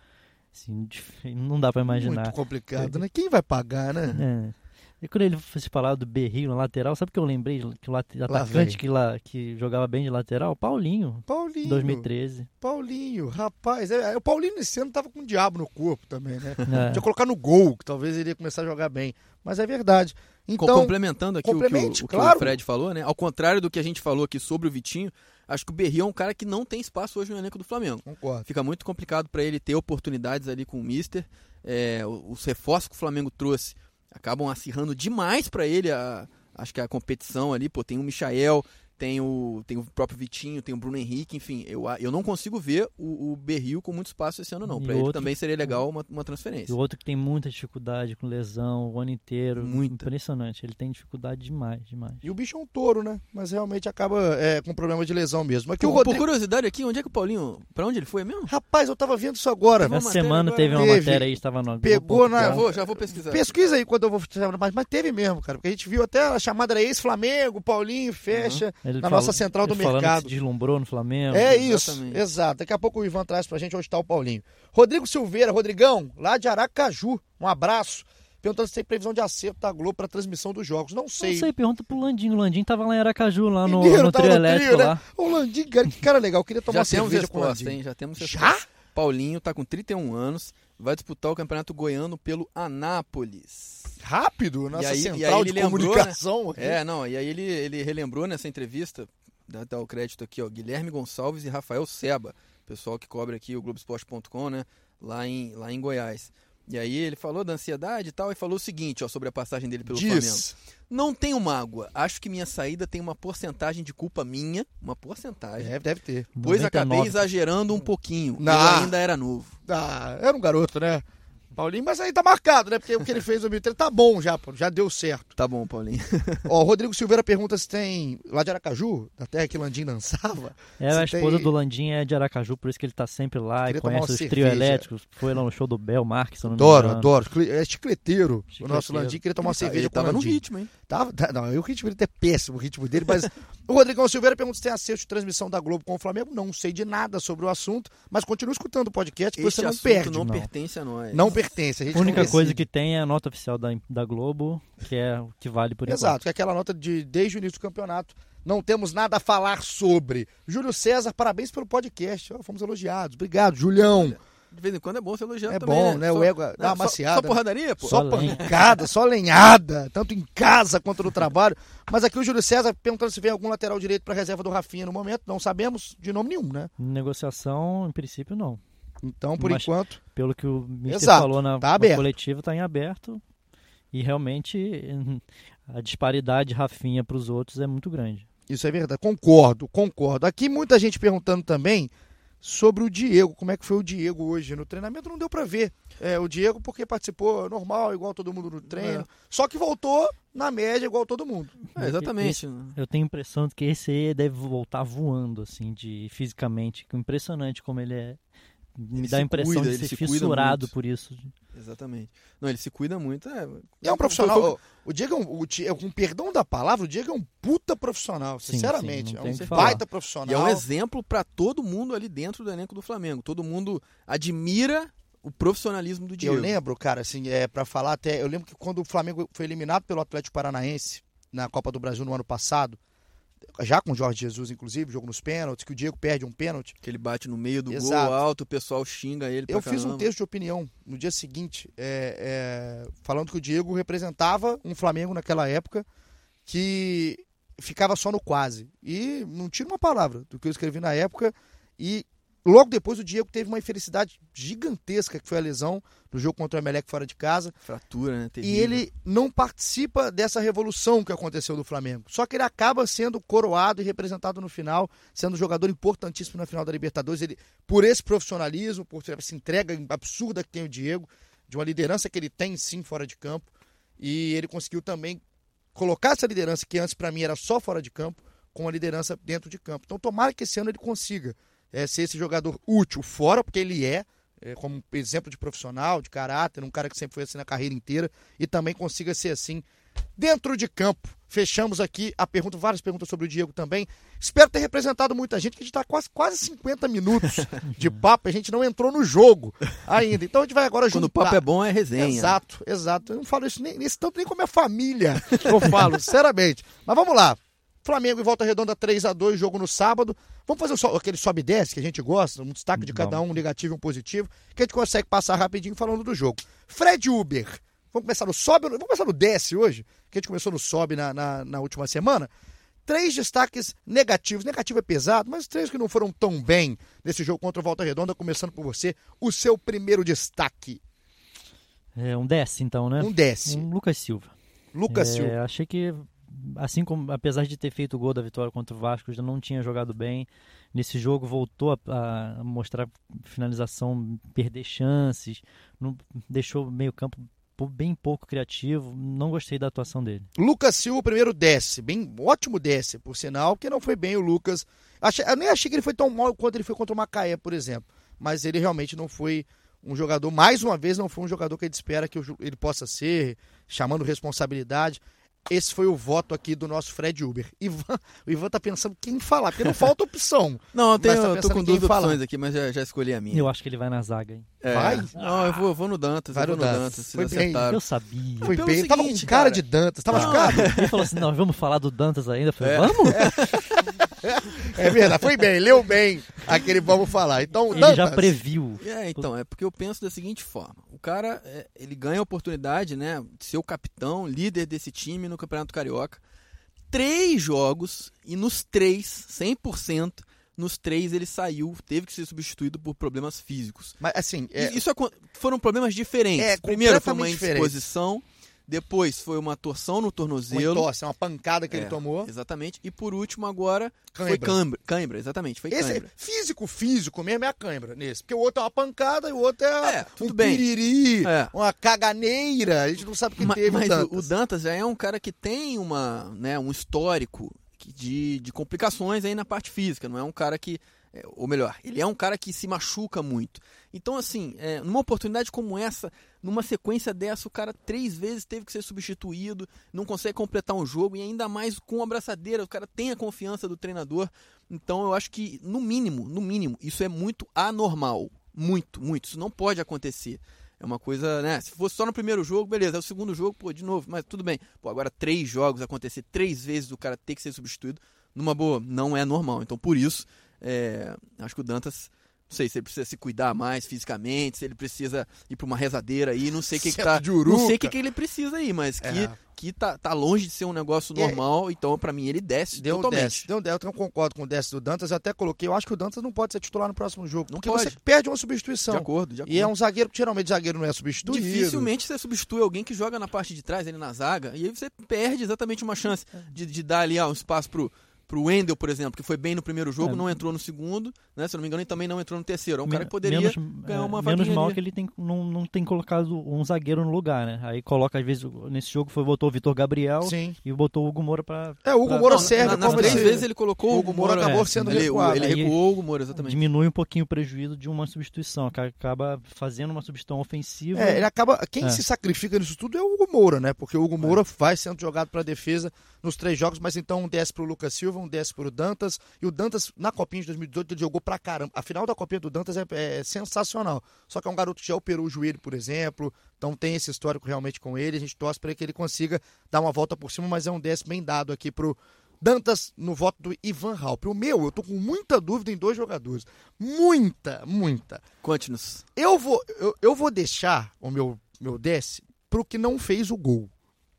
Assim, não dá para imaginar. Muito complicado, né? Quem vai pagar, né? E quando ele fosse falar do Berrio na lateral, sabe que eu lembrei que o atacante que, lá, que jogava bem de lateral? Paulinho. Paulinho. 2013. Paulinho, rapaz. É, é, o Paulinho nesse ano tava com o diabo no corpo também, né? *laughs* É. Tinha colocar no gol, que talvez ele ia começar a jogar bem. Mas é verdade. Então, complementando aqui o que, o, o, claro. que o Fred falou, né? Ao contrário do que a gente falou aqui sobre o Vitinho, acho que o Berrio é um cara que não tem espaço hoje no elenco do Flamengo. Concordo. Fica muito complicado para ele ter oportunidades ali com o Mister. É, os reforços que o Flamengo trouxe acabam acirrando demais para ele a, acho que a competição ali, pô, tem o Michael, tem o, tem o próprio Vitinho, tem o Bruno Henrique, enfim, eu, eu não consigo ver o, o Berril com muito espaço esse ano, não. Para ele outro, também seria legal uma, uma transferência. E o outro que tem muita dificuldade com lesão o ano inteiro. Muita. Impressionante. Ele tem dificuldade demais, demais. E o bicho é um touro, né? Mas realmente acaba é, com problema de lesão mesmo. Aqui o Rodrigo... Por curiosidade aqui, onde é que o Paulinho. Pra onde ele foi mesmo? Rapaz, eu tava vendo isso agora. Essa semana agora. teve uma teve. matéria aí, estava no. Pegou na. Já vou, já vou pesquisar. Pesquisa aí quando eu vou. Mas, mas teve mesmo, cara. Porque a gente viu até a chamada era ex-Flamengo, Paulinho, fecha. Uhum. Na falou, nossa central do mercado. Que deslumbrou no Flamengo. É isso, Exatamente. exato. Daqui a pouco o Ivan traz pra gente onde está o Paulinho. Rodrigo Silveira, Rodrigão, lá de Aracaju. Um abraço. Perguntando se tem previsão de acerto da Globo para transmissão dos jogos. Não sei. Não sei, pergunta pro Landinho. O Landinho tava lá em Aracaju, lá no, Mineiro, no trio no elétrico trio, né? O Landinho, cara, que cara legal. Eu queria tomar Já cerveja com o Landinho. Hein? Já temos resposta. Já? Paulinho tá com 31 anos, vai disputar o Campeonato Goiano pelo Anápolis. Rápido, nossa e aí, central e aí de lembrou, comunicação. Né? É, não, e aí ele, ele relembrou nessa entrevista, dá, dá o crédito aqui, ó, Guilherme Gonçalves e Rafael Seba, pessoal que cobre aqui o Globoesporte.com, né, lá em, lá em Goiás. E aí ele falou da ansiedade e tal, e falou o seguinte, ó, sobre a passagem dele pelo Diz. Flamengo. Não tenho mágoa. Acho que minha saída tem uma porcentagem de culpa minha. Uma porcentagem. Deve, deve ter. Pois 99. acabei exagerando um pouquinho. Não. Eu ainda era novo. Ah, era um garoto, né? Paulinho, mas aí tá marcado, né? Porque o que ele fez no 2013 tá bom já, pô, já deu certo. Tá bom, Paulinho. *laughs* Ó, o Rodrigo Silveira pergunta se tem lá de Aracaju, da terra que Landim dançava. É, a esposa tem... do Landim é de Aracaju, por isso que ele tá sempre lá Queria e conhece os trio elétricos. Foi lá no show do Bel Marques, não Adoro, adoro. É chicleteiro. O nosso Landim queria tomar uma cerveja ele tava no ritmo, hein? Tava, tá, não, o ritmo dele é péssimo, o ritmo dele, mas *laughs* o Rodrigão Silveira pergunta se tem acerto de transmissão da Globo com o Flamengo. Não sei de nada sobre o assunto, mas continue escutando o podcast que Este você não perde. não, não pertence a nós. Não pertence. A, única coisa que tem é a nota oficial da, da Globo, que é o que vale por Exato, enquanto. que é aquela nota de desde o início do campeonato. Não temos nada a falar sobre. Júlio César, parabéns pelo podcast. Oh, fomos elogiados. Obrigado, Julião. De vez em quando é bom ser elogiado é também. É bom, né? né? Só, o ego dá uma maciada. Só, só porradaria, pô. Só, só pancada, só lenhada, tanto em casa quanto no trabalho. Mas aqui o Júlio César perguntando se vem algum lateral direito para reserva do Rafinha no momento. Não sabemos de nome nenhum, né? Negociação, em princípio, não. Então, por Mas, enquanto. Pelo que o Mister falou na, tá na coletiva, está em aberto. E realmente *laughs* a disparidade Rafinha para os outros é muito grande. Isso é verdade, concordo, concordo. Aqui muita gente perguntando também sobre o Diego. Como é que foi o Diego hoje no treinamento? Não deu para ver. É, o Diego porque participou normal, igual todo mundo no treino. É. Só que voltou na média igual todo mundo. É, exatamente. Esse, eu tenho a impressão de que esse aí deve voltar voando assim, de fisicamente. Impressionante como ele é. Me ele dá a impressão cuida, de ser se fissurado por isso. Exatamente. Não, ele se cuida muito. É, é um profissional. O Diego, é um, o, com perdão da palavra, o Diego é um puta profissional, sinceramente. Sim, sim, é um baita profissional. E é um exemplo para todo mundo ali dentro do elenco do Flamengo. Todo mundo admira o profissionalismo do Diego. Eu lembro, cara, assim, é para falar até, eu lembro que quando o Flamengo foi eliminado pelo Atlético Paranaense na Copa do Brasil no ano passado, já com o Jorge Jesus, inclusive, jogo nos pênaltis, que o Diego perde um pênalti. Que ele bate no meio do Exato. gol alto, o pessoal xinga ele. Eu fiz um texto de opinião no dia seguinte, é, é, falando que o Diego representava um Flamengo naquela época que ficava só no quase. E não tira uma palavra do que eu escrevi na época. E Logo depois o Diego teve uma infelicidade gigantesca, que foi a lesão no jogo contra o Emelec fora de casa. Fratura, né? Terrível. E ele não participa dessa revolução que aconteceu do Flamengo. Só que ele acaba sendo coroado e representado no final, sendo um jogador importantíssimo na final da Libertadores. Ele, por esse profissionalismo, por essa entrega absurda que tem o Diego, de uma liderança que ele tem sim fora de campo. E ele conseguiu também colocar essa liderança, que antes para mim era só fora de campo, com a liderança dentro de campo. Então tomara que esse ano ele consiga é, ser esse jogador útil fora, porque ele é, é, como exemplo de profissional, de caráter, um cara que sempre foi assim na carreira inteira e também consiga ser assim dentro de campo. Fechamos aqui a pergunta, várias perguntas sobre o Diego também. Espero ter representado muita gente, que a gente está quase, quase 50 minutos de *laughs* papo, a gente não entrou no jogo ainda. Então a gente vai agora juntar. Quando o papo é bom, é resenha. Exato, exato. Eu não falo isso nem, nesse tanto nem com a minha família, eu falo, *laughs* sinceramente. Mas vamos lá. Flamengo e Volta Redonda 3 a 2 jogo no sábado. Vamos fazer aquele sobe e desce que a gente gosta, um destaque de cada um, um negativo e um positivo, que a gente consegue passar rapidinho falando do jogo. Fred Uber. Vamos começar no sobe, vamos começar no desce hoje, que a gente começou no sobe na, na, na última semana. Três destaques negativos. Negativo é pesado, mas três que não foram tão bem nesse jogo contra o Volta Redonda, começando por você. O seu primeiro destaque. É um desce, então, né? Um desce. Um Lucas Silva. Lucas é, Silva. Achei que assim como apesar de ter feito o gol da vitória contra o Vasco, já não tinha jogado bem. Nesse jogo voltou a, a mostrar finalização, perder chances, não, deixou meio campo bem pouco criativo. Não gostei da atuação dele. Lucas Silva, primeiro desce, bem ótimo desce, por sinal, que não foi bem o Lucas. Achei, eu nem achei que ele foi tão mal quanto ele foi contra o Macaé, por exemplo. Mas ele realmente não foi um jogador, mais uma vez, não foi um jogador que a gente espera que ele possa ser, chamando responsabilidade. Esse foi o voto aqui do nosso Fred Uber. Ivan, o Ivan tá pensando quem falar, porque não falta opção. *laughs* Não, eu, tenho, tá eu tô com duas opções aqui, mas já, já, escolhi a minha. Eu acho que ele vai na zaga, hein? É. Vai? Não, eu vou, eu vou no Dantas. Vai no Dantas. Dantas. Foi bem. Eu sabia. Foi Pelo bem. seguinte, Tava com cara, cara. de Dantas. Tava machucado? Ele falou assim: não, vamos falar do Dantas ainda. Eu falei, É. vamos? É verdade, foi bem, leu bem aquele vamos falar. Então, Ele Dantas, já previu. É, então, é porque eu penso da seguinte forma: o cara, é, ele ganha a oportunidade, né, de ser o capitão, líder desse time no Campeonato Carioca. Três jogos, e nos três, 100%, nos três ele saiu, teve que ser substituído por problemas físicos. Mas assim, é, Isso foram problemas diferentes. É, Primeiro foi uma completamente diferentes. Depois foi uma torção no uma tornozelo. tosse, uma pancada que ele É, tomou. Exatamente. E por último, agora foi Cãibra. cãibra. Cãibra, exatamente. Foi Esse cãibra. físico, físico mesmo é a cãibra nesse. Porque o outro é uma pancada e o outro é, É, um bem. piriri, É. uma caganeira. A gente não sabe o que Ma- teve mas o Dantas. o Dantas já é um cara que tem uma, né, um histórico de, de complicações aí na parte física. Não é um cara que. É, ou melhor, ele é um cara que se machuca muito. Então, assim, é, numa oportunidade como essa, numa sequência dessa, o cara três vezes teve que ser substituído, não consegue completar um jogo, e ainda mais com a abraçadeira, o cara tem a confiança do treinador. Então, eu acho que, no mínimo, no mínimo, isso é muito anormal. Muito, muito. Isso não pode acontecer. É uma coisa, né? Se fosse só no primeiro jogo, beleza. É o segundo jogo, pô, de novo, mas tudo bem. Pô, agora três jogos, acontecer três vezes o cara ter que ser substituído, numa boa, não é normal. Então, por isso, é, acho que o Dantas, não sei se ele precisa se cuidar mais fisicamente, se ele precisa ir pra uma rezadeira aí, não sei o que, que Centro tá. Não sei o que, que ele precisa aí, mas que, É. que tá, tá longe de ser um negócio É. normal, então pra mim ele desce Deu totalmente. desce, deu um. Eu não concordo com o desce do Dantas. Eu até coloquei. Eu acho que o Dantas não pode ser titular no próximo jogo. Não porque pode. você perde uma substituição. De acordo, de acordo. E é um zagueiro que geralmente zagueiro não é substituído. Dificilmente você substitui alguém que joga na parte de trás, ali na zaga, e aí você perde exatamente uma chance de, de dar ali ó, um espaço pro, pro Wendel, por exemplo, que foi bem no primeiro jogo, É. não entrou no segundo, né? Se eu não me engano, ele também não entrou no terceiro. É um cara Men- que poderia menos, ganhar uma é, menos mal ali. que ele tem, não, não tem colocado um zagueiro no lugar, né? Aí coloca, às vezes, nesse jogo foi botou o Vitor Gabriel Sim. e botou o Hugo Moura pra. É, o Hugo pra- Moura Não, serve na, nas como três esse- vezes ele colocou O Hugo Moura Moura, acabou é, sendo ele, recuado. ele recuou o Hugo Moura, exatamente. Diminui um pouquinho o prejuízo de uma substituição, que acaba fazendo uma substituição ofensiva. É, ele acaba. Quem É. se sacrifica nisso tudo é o Hugo Moura, né? Porque o Hugo Moura vai sendo jogado para defesa nos três jogos, mas então um desce pro Lucas Silva, um desce pro Dantas. E o Dantas, na Copinha de 2018, ele jogou pra caramba. A final da Copinha do Dantas é, é sensacional. Só que é um garoto que já operou o joelho, por exemplo. Então tem esse histórico realmente com ele. A gente torce para que ele consiga dar uma volta por cima, mas é um desce bem dado aqui pro. Dantas no voto do Ivan Halp. O meu, eu tô com muita dúvida em dois jogadores. Muita, muita. Conte-nos. Eu vou, eu, eu vou deixar o meu, meu desce pro que não fez o gol.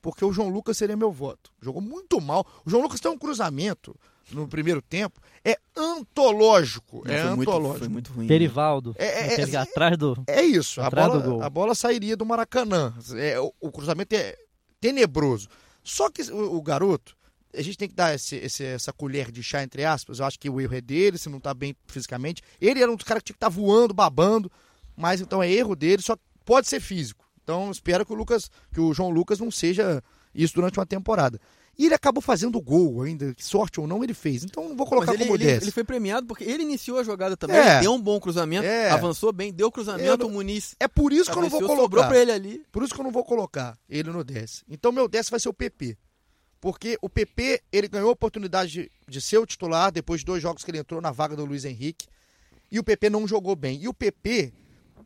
Porque o João Lucas seria meu voto. Jogou muito mal. O João Lucas tem um cruzamento no primeiro tempo. É antológico. Não, é foi, muito, antológico. foi muito ruim. né? Perivaldo. É, é, é, atrás do. É isso. A bola, gol. a bola sairia do Maracanã. É, o, o cruzamento é tenebroso. Só que o, o garoto, a gente tem que dar esse- esse- essa colher de chá, entre aspas. Eu acho que o erro é dele, se não tá bem fisicamente. Ele era um dos caras que tinha que estar voando, babando. Mas então é erro dele, só pode ser físico. Então espero que o Lucas, que o João Lucas não seja isso durante uma temporada. E ele acabou fazendo gol ainda, sorte ou não, ele fez. Então não vou colocar ele, como ele, 10. ele foi premiado porque ele iniciou a jogada também, É. deu um bom cruzamento, É. avançou bem, deu cruzamento, Eu o Muniz É por isso que eu não vou colocar. pra ele ali. Por isso que eu não vou colocar ele no 10. Então meu 10 vai ser o PP. Porque o PP, ele ganhou a oportunidade de, de ser o titular depois de dois jogos que ele entrou na vaga do Luiz Henrique. E o PP não jogou bem. E o PP,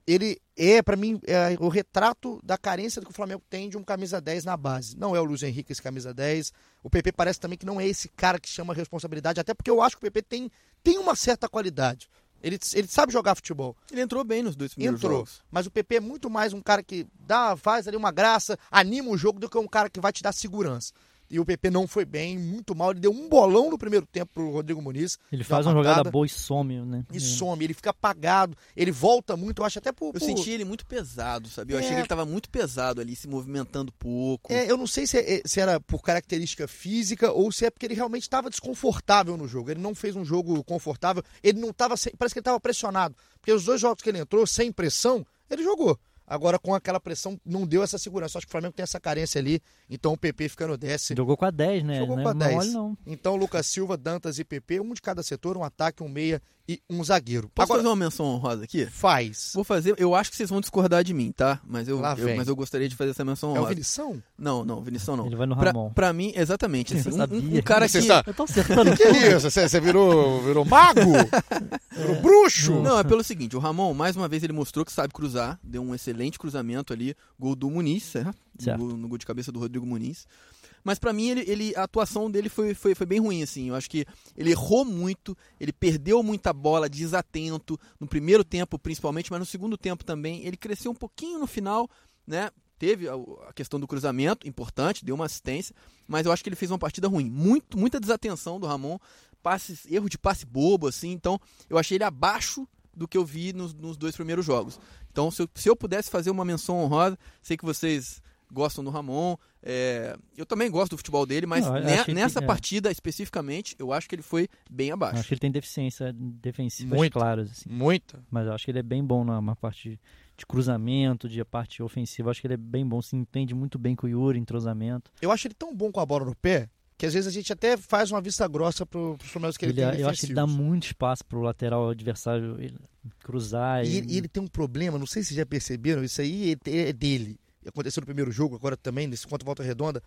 ele é, pra mim, é o retrato da carência que o Flamengo tem de um camisa 10 na base. Não é o Luiz Henrique esse camisa 10. O PP parece também que não é esse cara que chama a responsabilidade, até porque eu acho que o PP tem, tem uma certa qualidade. Ele, ele sabe jogar futebol. Ele entrou bem nos dois primeiros Entrou. jogos. Mas o PP é muito mais um cara que dá, faz ali uma graça, anima o jogo do que um cara que vai te dar segurança. E o PP não foi bem, muito mal. Ele deu um bolão no primeiro tempo pro Rodrigo Muniz. Ele faz uma patada jogada boa e some, né? E É. some, ele fica apagado, ele volta muito, eu acho até por. Eu por- senti ele muito pesado, sabe? Eu É. achei que ele tava muito pesado ali, se movimentando pouco. É, eu não sei se, é- se era por característica física ou se é porque ele realmente estava desconfortável no jogo. Ele não fez um jogo confortável, ele não estava. Parece que ele estava pressionado. Porque os dois jogos que ele entrou, sem pressão, ele jogou. Agora, com aquela pressão, não deu essa segurança. Acho que o Flamengo tem essa carência ali. Então o PP fica no 10. Jogou com a 10, né? Jogou não com a é 10. mole, não. Então, Lucas Silva, Dantas e PP, um de cada setor, um ataque, um meia e um zagueiro. Posso Agora, fazer uma menção honrosa aqui? faz. Vou fazer, eu acho que vocês vão discordar de mim, tá? Mas eu, eu- mas eu gostaria de fazer essa menção É o honrosa. Vinição? Não, não, Vinição não. Ele vai no Pra, Ramon. pra mim, exatamente. Assim, Eu um- um, sabia. um cara Você que. sabe. Eu tô acertando Que isso? Você, você virou, virou mago? *laughs* virou bruxo? Não, é pelo seguinte, o Ramon, mais uma vez, ele mostrou que sabe cruzar, deu um excelente cruzamento ali, gol do Muniz, certo? No, no gol de cabeça do Rodrigo Muniz. Mas pra mim, ele, ele- a atuação dele foi, foi, foi bem ruim, assim. Eu acho que ele errou muito, ele perdeu muita bola, desatento, no primeiro tempo principalmente, mas no segundo tempo também. Ele cresceu um pouquinho no final, né? Teve a questão do cruzamento, importante, deu uma assistência, mas eu acho que ele fez uma partida ruim. Muito, muita desatenção do Ramon, passes, erro de passe bobo, assim. Então, eu achei ele abaixo do que eu vi nos, nos dois primeiros jogos. Então, se eu, se eu pudesse fazer uma menção honrosa, sei que vocês gostam do Ramon, é, eu também gosto do futebol dele, mas Não, eu ne- que ele nessa tem- é. partida especificamente, eu acho que ele foi bem abaixo. Acho que ele tem deficiência defensivas Muito. claras, assim. Muita. Mas eu acho que ele é bem bom na na parte de cruzamento, de parte ofensiva. Eu acho que ele é bem bom, se entende muito bem com o Yuri, entrosamento. Eu acho ele tão bom com a bola no pé que às vezes a gente até faz uma vista grossa pro, pros problemas que ele, Ele- tem eu acho que ele dá muito espaço pro lateral adversário ele- cruzar. E ele, e ele tem um problema, não sei se já perceberam, isso aí é, é dele. Aconteceu no primeiro jogo, agora também, nesse contra Volta Redonda.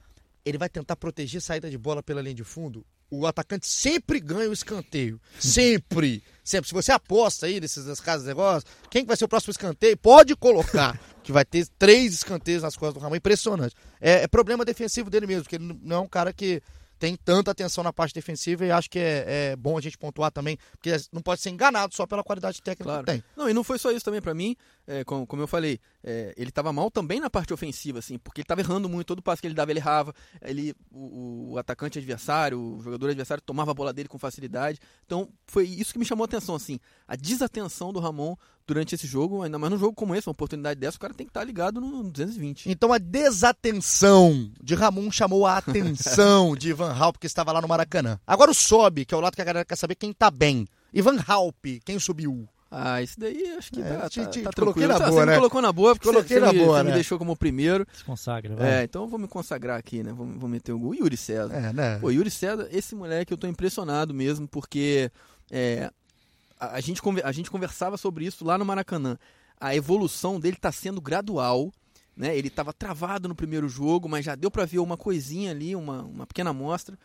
Ele vai tentar proteger saída de bola pela linha de fundo. O atacante sempre ganha o escanteio. *laughs* Sempre. Sempre. Se você aposta aí nesses casas de negócios, quem que vai ser o próximo escanteio? Pode colocar. *laughs* que vai ter três escanteios nas costas do Ramon. Impressionante. É, é problema defensivo dele mesmo, porque ele não é um cara que tem tanta atenção na parte defensiva e acho que é, é bom a gente pontuar também, porque não pode ser enganado só pela qualidade técnica Claro. que tem. Não, e não foi só isso também pra mim, é, como, como eu falei, é, ele tava mal também na parte ofensiva, assim, porque ele tava errando muito, todo passo que ele dava ele errava, ele, o, o atacante adversário, o jogador adversário tomava a bola dele com facilidade, então foi isso que me chamou a atenção, assim, a desatenção do Ramon durante esse jogo, ainda mais num jogo como esse, uma oportunidade dessa, o cara tem que estar ligado no 220. Então a desatenção de Ramon chamou a atenção *laughs* de Ivan Halp, que estava lá no Maracanã. Agora o sobe, que é o lado que a galera quer saber quem tá bem. Ivan Halp, quem subiu? Ah, isso daí acho que É, tá, te- tá, te- tá te coloquei tranquilo. na Tá, boa, você né? me colocou na boa, porque Coloquei você, na você boa, me, né? me deixou como primeiro. Se consagra, vai. É, então eu vou me consagrar aqui, né? Vou, vou meter o gol. Yuri César. É, né? Pô, Yuri César, esse moleque eu tô impressionado mesmo, porque é, a, a gente, a gente conversava sobre isso lá no Maracanã. A evolução dele tá sendo gradual, né? Ele tava travado no primeiro jogo, mas já deu pra ver uma coisinha ali, uma, uma pequena amostra.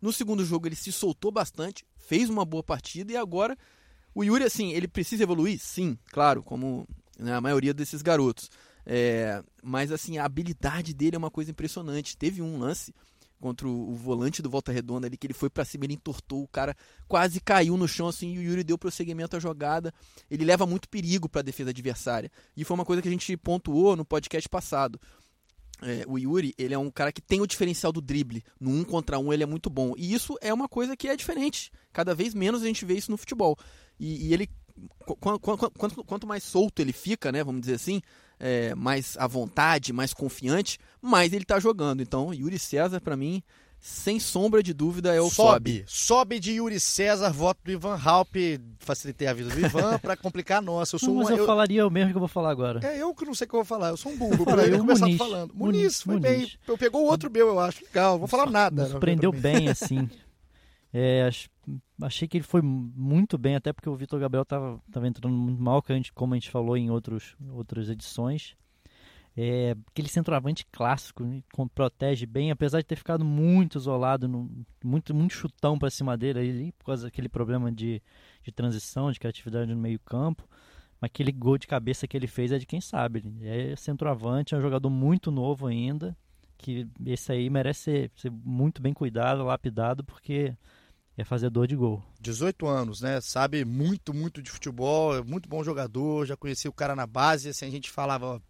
No segundo jogo ele se soltou bastante, fez uma boa partida e agora o Yuri, assim, ele precisa evoluir? Sim, claro, como né, a maioria desses garotos. É, mas, assim, a habilidade dele é uma coisa impressionante. Teve um lance contra o, o volante do Volta Redonda ali, que ele foi pra cima, ele entortou, o cara quase caiu no chão, assim, e o Yuri deu prosseguimento à jogada. Ele leva muito perigo pra defesa adversária. E foi uma coisa que a gente pontuou no podcast passado. É, o Yuri, ele é um cara que tem o diferencial do drible. No um contra um ele é muito bom. E isso é uma coisa que é diferente. Cada vez menos a gente vê isso no futebol. E, e ele, qu- qu- qu- quanto, quanto mais solto ele fica, né, vamos dizer assim, é, mais à vontade, mais confiante, mais ele tá jogando. Então, Yuri César, pra mim, sem sombra de dúvida, é o sobe. Sobe, sobe de Yuri César, voto do Ivan Halp. Facilitei a vida do Ivan para complicar a nossa. Eu sou não, mas um, eu, eu, falaria o mesmo que eu vou falar agora. É, eu que não sei o que eu vou falar. Eu sou um burro. Para ele começar Muniz, falando. Muniz, Muniz foi Muniz. bem. Eu pegou o outro meu, eu acho. Legal, não vou falar nada. Surpreendeu bem, assim. É, achei que ele foi muito bem, até porque o Vitor Gabriel estava tava entrando muito mal, como a gente falou em outros, outras edições. É, aquele centroavante clássico, né, protege bem, apesar de ter ficado muito isolado, no, muito, muito chutão para cima dele ali, por causa daquele problema de, de transição, de criatividade no meio campo. Mas aquele gol de cabeça que ele fez é de quem sabe. É centroavante, é um jogador muito novo ainda, que esse aí merece ser, ser muito bem cuidado, lapidado, porque é fazedor de gol. 18 anos, né? Sabe muito, muito de futebol, é muito bom jogador, já conheci o cara na base, assim, a gente falava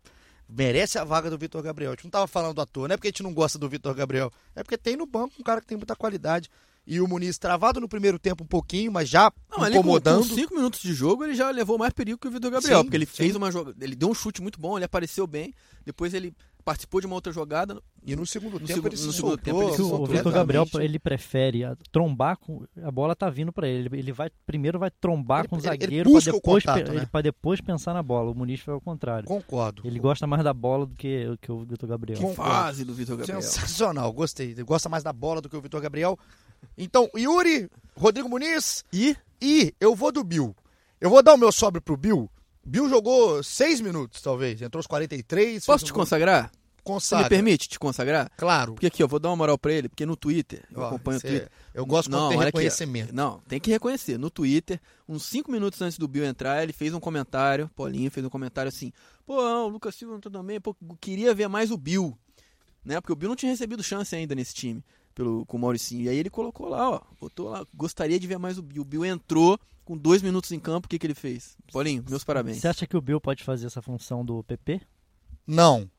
merece a vaga do Vitor Gabriel. A gente não estava falando à toa, não é porque a gente não gosta do Vitor Gabriel, é porque tem no banco um cara que tem muita qualidade. E o Muniz travado no primeiro tempo um pouquinho, mas já não, incomodando. Com, com cinco minutos de jogo ele já levou mais perigo que o Vitor Gabriel, sim, porque ele sim. fez uma jogada, ele deu um chute muito bom, ele apareceu bem, depois ele participou de uma outra jogada. E no segundo no tempo ele no segundo tempo ele se O Vitor Gabriel ele prefere trombar com a bola tá vindo para ele. Ele vai primeiro vai trombar ele, com o zagueiro para depois contato, né? para depois pensar na bola. O Muniz foi ao contrário. Concordo. Ele gosta mais da bola do que, que o Vitor Gabriel. Que fase do Vitor Gabriel. Sensacional, gostei. Ele gosta mais da bola do que o Vitor Gabriel. Então, Yuri, Rodrigo Muniz e e eu vou do Bill. Eu vou dar o meu sobre pro Bill. Bill jogou seis minutos, talvez. Entrou os 43. Posso te consagrar? Consagra. Você me permite te consagrar? Claro. Porque aqui, eu vou dar uma moral pra ele, porque no Twitter, eu acompanho o Twitter. Eu gosto quando não, tem reconhecimento. Aqui, não, tem que reconhecer. No Twitter, uns 5 minutos antes do Bill entrar, ele fez um comentário, Paulinho fez um comentário assim, pô, o Lucas Silva não tá também, pô, queria ver mais o Bill. Né? Porque o Bill não tinha recebido chance ainda nesse time pelo, com o Mauricinho. E aí ele colocou lá, ó, botou lá, gostaria de ver mais o Bill. O Bill entrou com dois minutos em campo, o que, que ele fez? Paulinho, meus parabéns. Você acha que o Bill pode fazer essa função do PP? Não,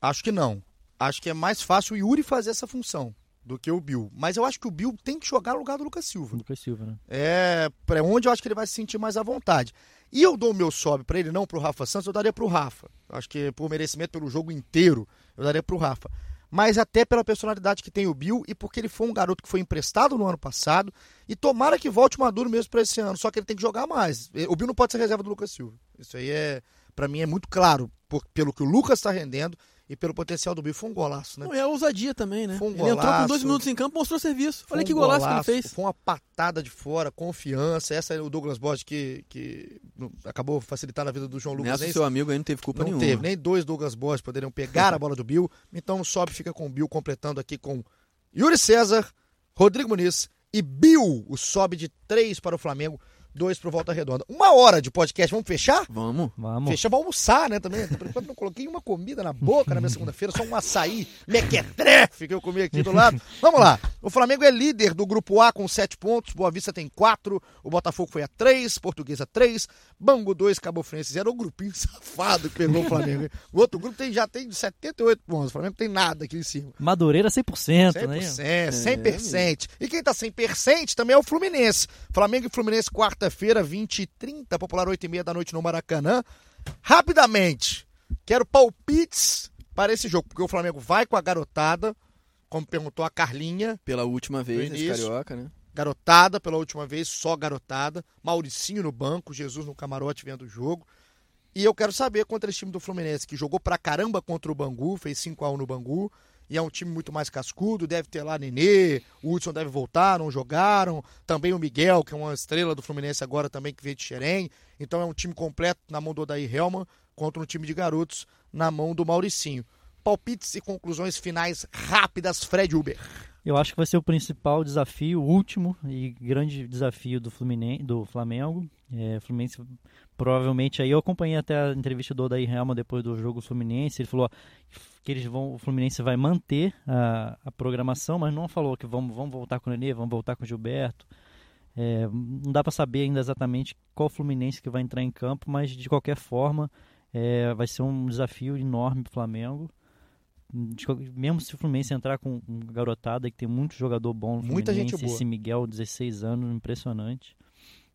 acho que não acho que é mais fácil o Yuri fazer essa função do que o Bill. Mas eu acho que o Bill tem que jogar no lugar do Lucas Silva. Lucas Silva, né? É, para onde eu acho que ele vai se sentir mais à vontade. E eu dou o meu sobe para ele, não pro Rafa Santos, eu daria pro Rafa. Acho que por merecimento pelo jogo inteiro, eu daria pro Rafa. Mas até pela personalidade que tem o Bill e porque ele foi um garoto que foi emprestado no ano passado e tomara que volte maduro mesmo para esse ano, só que ele tem que jogar mais. O Bill não pode ser reserva do Lucas Silva. Isso aí é, para mim é muito claro, por, pelo que o Lucas está rendendo e pelo potencial do Bill. Foi um golaço, né? Não, e a ousadia também, né? Foi um ele golaço. entrou com dois minutos em campo, mostrou serviço. Olha um que golaço, golaço, que ele fez. Foi uma patada de fora, confiança. Essa é o Douglas Borges que, que acabou facilitando a vida do João Lucas. Nessa, seu amigo aí não teve culpa não nenhuma. Não teve, nem dois Douglas Borges poderiam pegar a bola do Bill. Então o sobe fica com o Bill completando aqui com Yuri César, Rodrigo Muniz e Bill. O sobe de três para o Flamengo dois pro Volta Redonda. Uma hora de podcast, vamos fechar? Vamos. Vamos. Fechar, vamos almoçar, né, também. Por enquanto não coloquei uma comida na boca na minha segunda-feira, só um açaí mequetrefe que eu comi aqui do lado. *laughs* Vamos lá. O Flamengo é líder do Grupo A com sete pontos, Boa Vista tem quatro, o Botafogo foi a três, Portuguesa três, Bangu dois, Cabo Friense zero. O grupinho *laughs* safado que pegou o Flamengo. O outro grupo tem, já tem 78 pontos, o Flamengo tem nada aqui em cima. Madureira 100%, 100% né? 100%. É, e quem tá 100% também é o Fluminense. Flamengo e Fluminense quarta quinta-feira, 20 e 30, popular 8 e meia da noite no Maracanã. Rapidamente, quero palpites para esse jogo, porque o Flamengo vai com a garotada, como perguntou a Carlinha. Pela última vez nesse Carioca, né? Garotada pela última vez, só garotada. Mauricinho no banco, Jesus no camarote vendo o jogo. E eu quero saber contra esse time do Fluminense, que jogou pra caramba contra o Bangu, fez 5 a 1 no Bangu e é um time muito mais cascudo, deve ter lá Nenê, o Hudson deve voltar, não jogaram, também o Miguel, que é uma estrela do Fluminense agora também, que veio de Xerém, então é um time completo na mão do Odair Helman, contra um time de garotos na mão do Mauricinho. Palpites e conclusões finais rápidas, Fred Uber. Eu acho que vai ser o principal desafio, o último e grande desafio do, Fluminense, do Flamengo. É, Fluminense provavelmente aí eu acompanhei até a entrevista do Odair Helman depois do jogo Fluminense. Ele falou que eles vão, o Fluminense vai manter a, a programação, mas não falou que vamos, vamos voltar com o Nenê, vamos voltar com o Gilberto. É, não dá para saber ainda exatamente qual Fluminense que vai entrar em campo, mas de qualquer forma é, vai ser um desafio enorme para o Flamengo. De, mesmo se o Fluminense entrar com um garotada que tem muito jogador bom no Muita Fluminense, gente boa. esse Miguel, 16 anos, impressionante.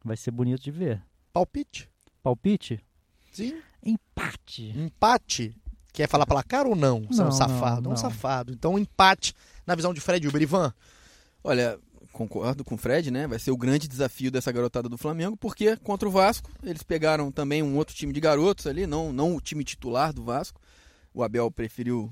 Vai ser bonito de ver. Palpite? Palpite? Sim. Empate. Empate? Quer falar placar ou não? Você é um Não, safado. não, É um não. safado. Então, um empate na visão de Fred Uber. Ivan, Olha, concordo com o Fred, né? Vai ser o grande desafio dessa garotada do Flamengo, porque contra o Vasco, eles pegaram também um outro time de garotos ali, não, não o time titular do Vasco. O Abel preferiu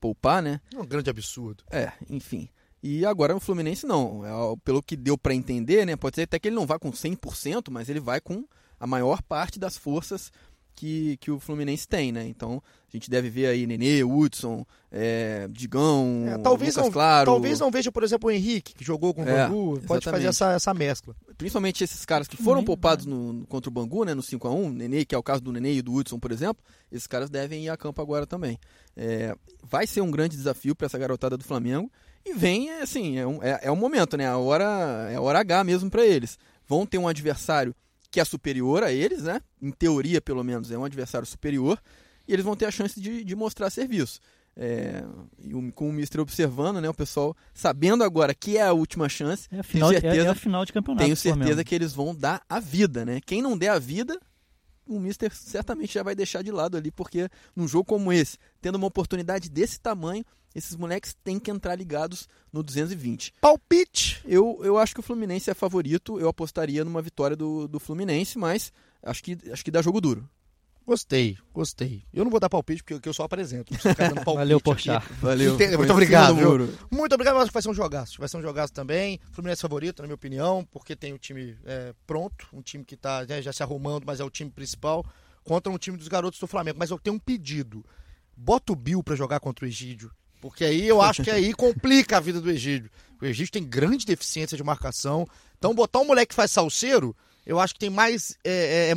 poupar, né? é um grande absurdo. É, enfim. E agora o Fluminense não. É, pelo que deu pra entender, né? Pode ser até que ele não vá com 100%, mas ele vai com a maior parte das forças que, que o Fluminense tem, né? Então a gente deve ver aí Nenê, Hudson, é, Digão, É, talvez, Lucas não, Claro. talvez não veja, por exemplo, o Henrique, que jogou com o É, Bangu. Pode fazer exatamente. essa, essa mescla. principalmente esses caras que foram Nem- poupados no, no- contra o Bangu, né, no 5x1, Nenê, que é o caso do Nenê e do Hudson, por exemplo, esses caras devem ir a campo agora também. É, vai ser um grande desafio para essa garotada do Flamengo e vem, assim, é um, é, é um momento, né, a hora, é a hora H mesmo para eles. Vão ter um adversário que é superior a eles, né, em teoria pelo menos é um adversário superior, e eles vão ter a chance de, de mostrar serviço. É, e o- com o Mister observando, né, o pessoal sabendo agora que é a última chance, É a final, é- certeza é a final de campeonato. tenho certeza que eles vão dar a vida, né? Quem não der a vida, o Mister certamente já vai deixar de lado ali, porque num jogo como esse, tendo uma oportunidade desse tamanho, esses moleques têm que entrar ligados no 220. Palpite. Eu, eu acho que o Fluminense é favorito, eu apostaria numa vitória do, do Fluminense, mas acho que, acho que dá jogo duro. Gostei, gostei. Eu não vou dar palpite porque eu- que eu só apresento. Não preciso ficar dando *laughs* palpite Valeu. Porchat. Valeu. Foi muito obrigado. Muito obrigado, eu acho que vai ser um jogaço. Vai ser um jogaço também. Fluminense favorito, na minha opinião, porque tem o time é, pronto, um time que está já se arrumando, mas é o time principal, contra um time dos garotos do Flamengo. Mas eu tenho um pedido. Bota o Bill pra jogar contra o Egídio. Porque aí eu acho que aí complica a vida do Egídio. O Egídio tem grande deficiência de marcação. Então botar um moleque que faz salseiro, eu acho que tem mais. é, é, é,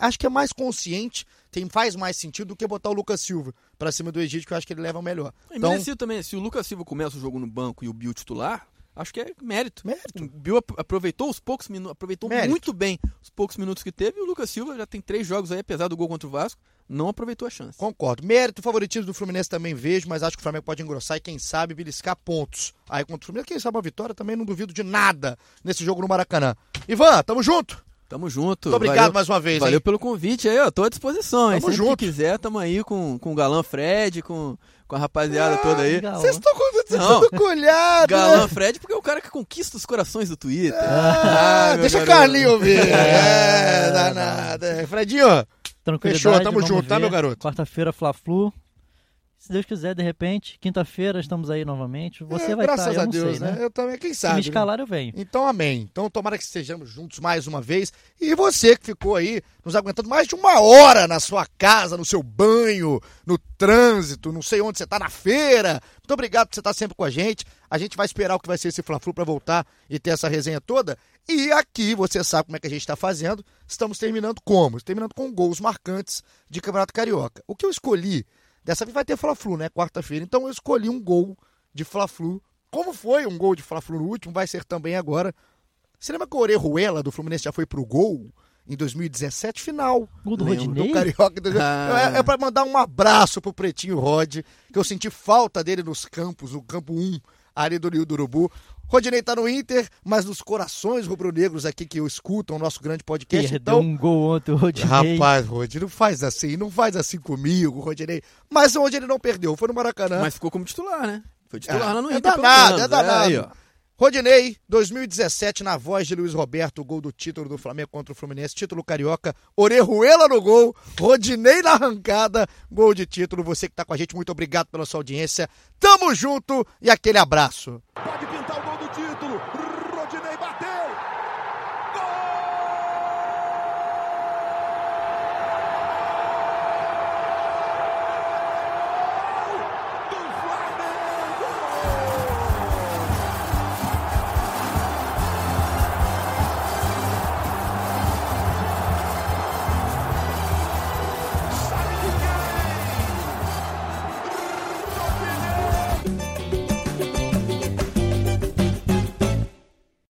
acho que é mais consciente, tem, faz mais sentido do que botar o Lucas Silva pra cima do Egídio, que eu acho que ele leva o melhor. E Então, merecido também, se o Lucas Silva começa o jogo no banco e o Bill titular, acho que é mérito. Mérito. O Bill ap- aproveitou os poucos minutos, aproveitou Mérito. muito bem os poucos minutos que teve, e o Lucas Silva já tem três jogos aí, apesar do gol contra o Vasco, não aproveitou a chance. Concordo. Mérito, favoritismo do Fluminense também vejo, mas acho que o Flamengo pode engrossar e, quem sabe, beliscar pontos. Aí contra o Fluminense, quem sabe uma vitória, também não duvido de nada nesse jogo no Maracanã. Ivan, tamo junto? Tamo junto. Muito obrigado valeu, mais uma vez, Valeu hein? pelo convite aí, ó. Tô à disposição, hein? Tamo Sempre junto. que quiser, tamo aí com, com o Galã Fred, com, com a rapaziada toda aí. Vocês estão Não. colhados, Galã Fred, porque é o cara que conquista os corações do Twitter. Ah, meu deixa o. Carlinho ouvir. É, danada. É, Fredinho, Tranquilidade, Fechou, tamo junto, tá, ver. meu garoto? Quarta-feira, Fla-Flu. Se Deus quiser, de repente, quinta-feira estamos aí novamente. Você é, vai graças estar, eu a Deus, sei, né? né? Eu também, quem Se sabe. me né? escalar, eu venho. Então, amém. Então, tomara que estejamos juntos mais uma vez. E você que ficou aí nos aguentando mais de uma hora na sua casa, no seu banho, no trânsito, não sei onde você está, na feira. Muito obrigado por você estar sempre com a gente. A gente vai esperar o que vai ser esse Fla-Flu para voltar e ter essa resenha toda. E aqui, você sabe como é que a gente está fazendo. Estamos terminando como? Terminando com gols marcantes de Campeonato Carioca. O que eu escolhi, dessa vez vai ter Fla-Flu, né? Quarta-feira. Então eu escolhi um gol de Fla-Flu. Como foi um gol de Fla-Flu no último, vai ser também agora. Você lembra que o Orejuela do Fluminense já foi pro gol em 2017? Final. Gol do Lembro, Rodinei? Do Carioca. *laughs* Ah. É, é pra mandar um abraço pro Pretinho Rod, que eu senti falta dele nos campos, no campo 1, ali do Rio do Urubu. Rodinei tá no Inter, mas nos corações rubro-negros aqui que escutam o nosso grande podcast. Perdeu Então, um gol ontem, Rodinei. Rapaz, Rodinei, não faz assim, não faz assim comigo, Rodinei. Mas hoje ele não perdeu, foi no Maracanã. Mas ficou como titular, né? Foi titular Ah, lá no é Inter, pelo danado, é danado. aí, ó. Rodinei, 2017, na voz de Luiz Roberto, gol do título do Flamengo contra o Fluminense, título carioca, Orejuela no gol, Rodinei na arrancada, gol de título. Você que tá com a gente, muito obrigado pela sua audiência. Tamo junto e aquele abraço. Pode pintar o gol.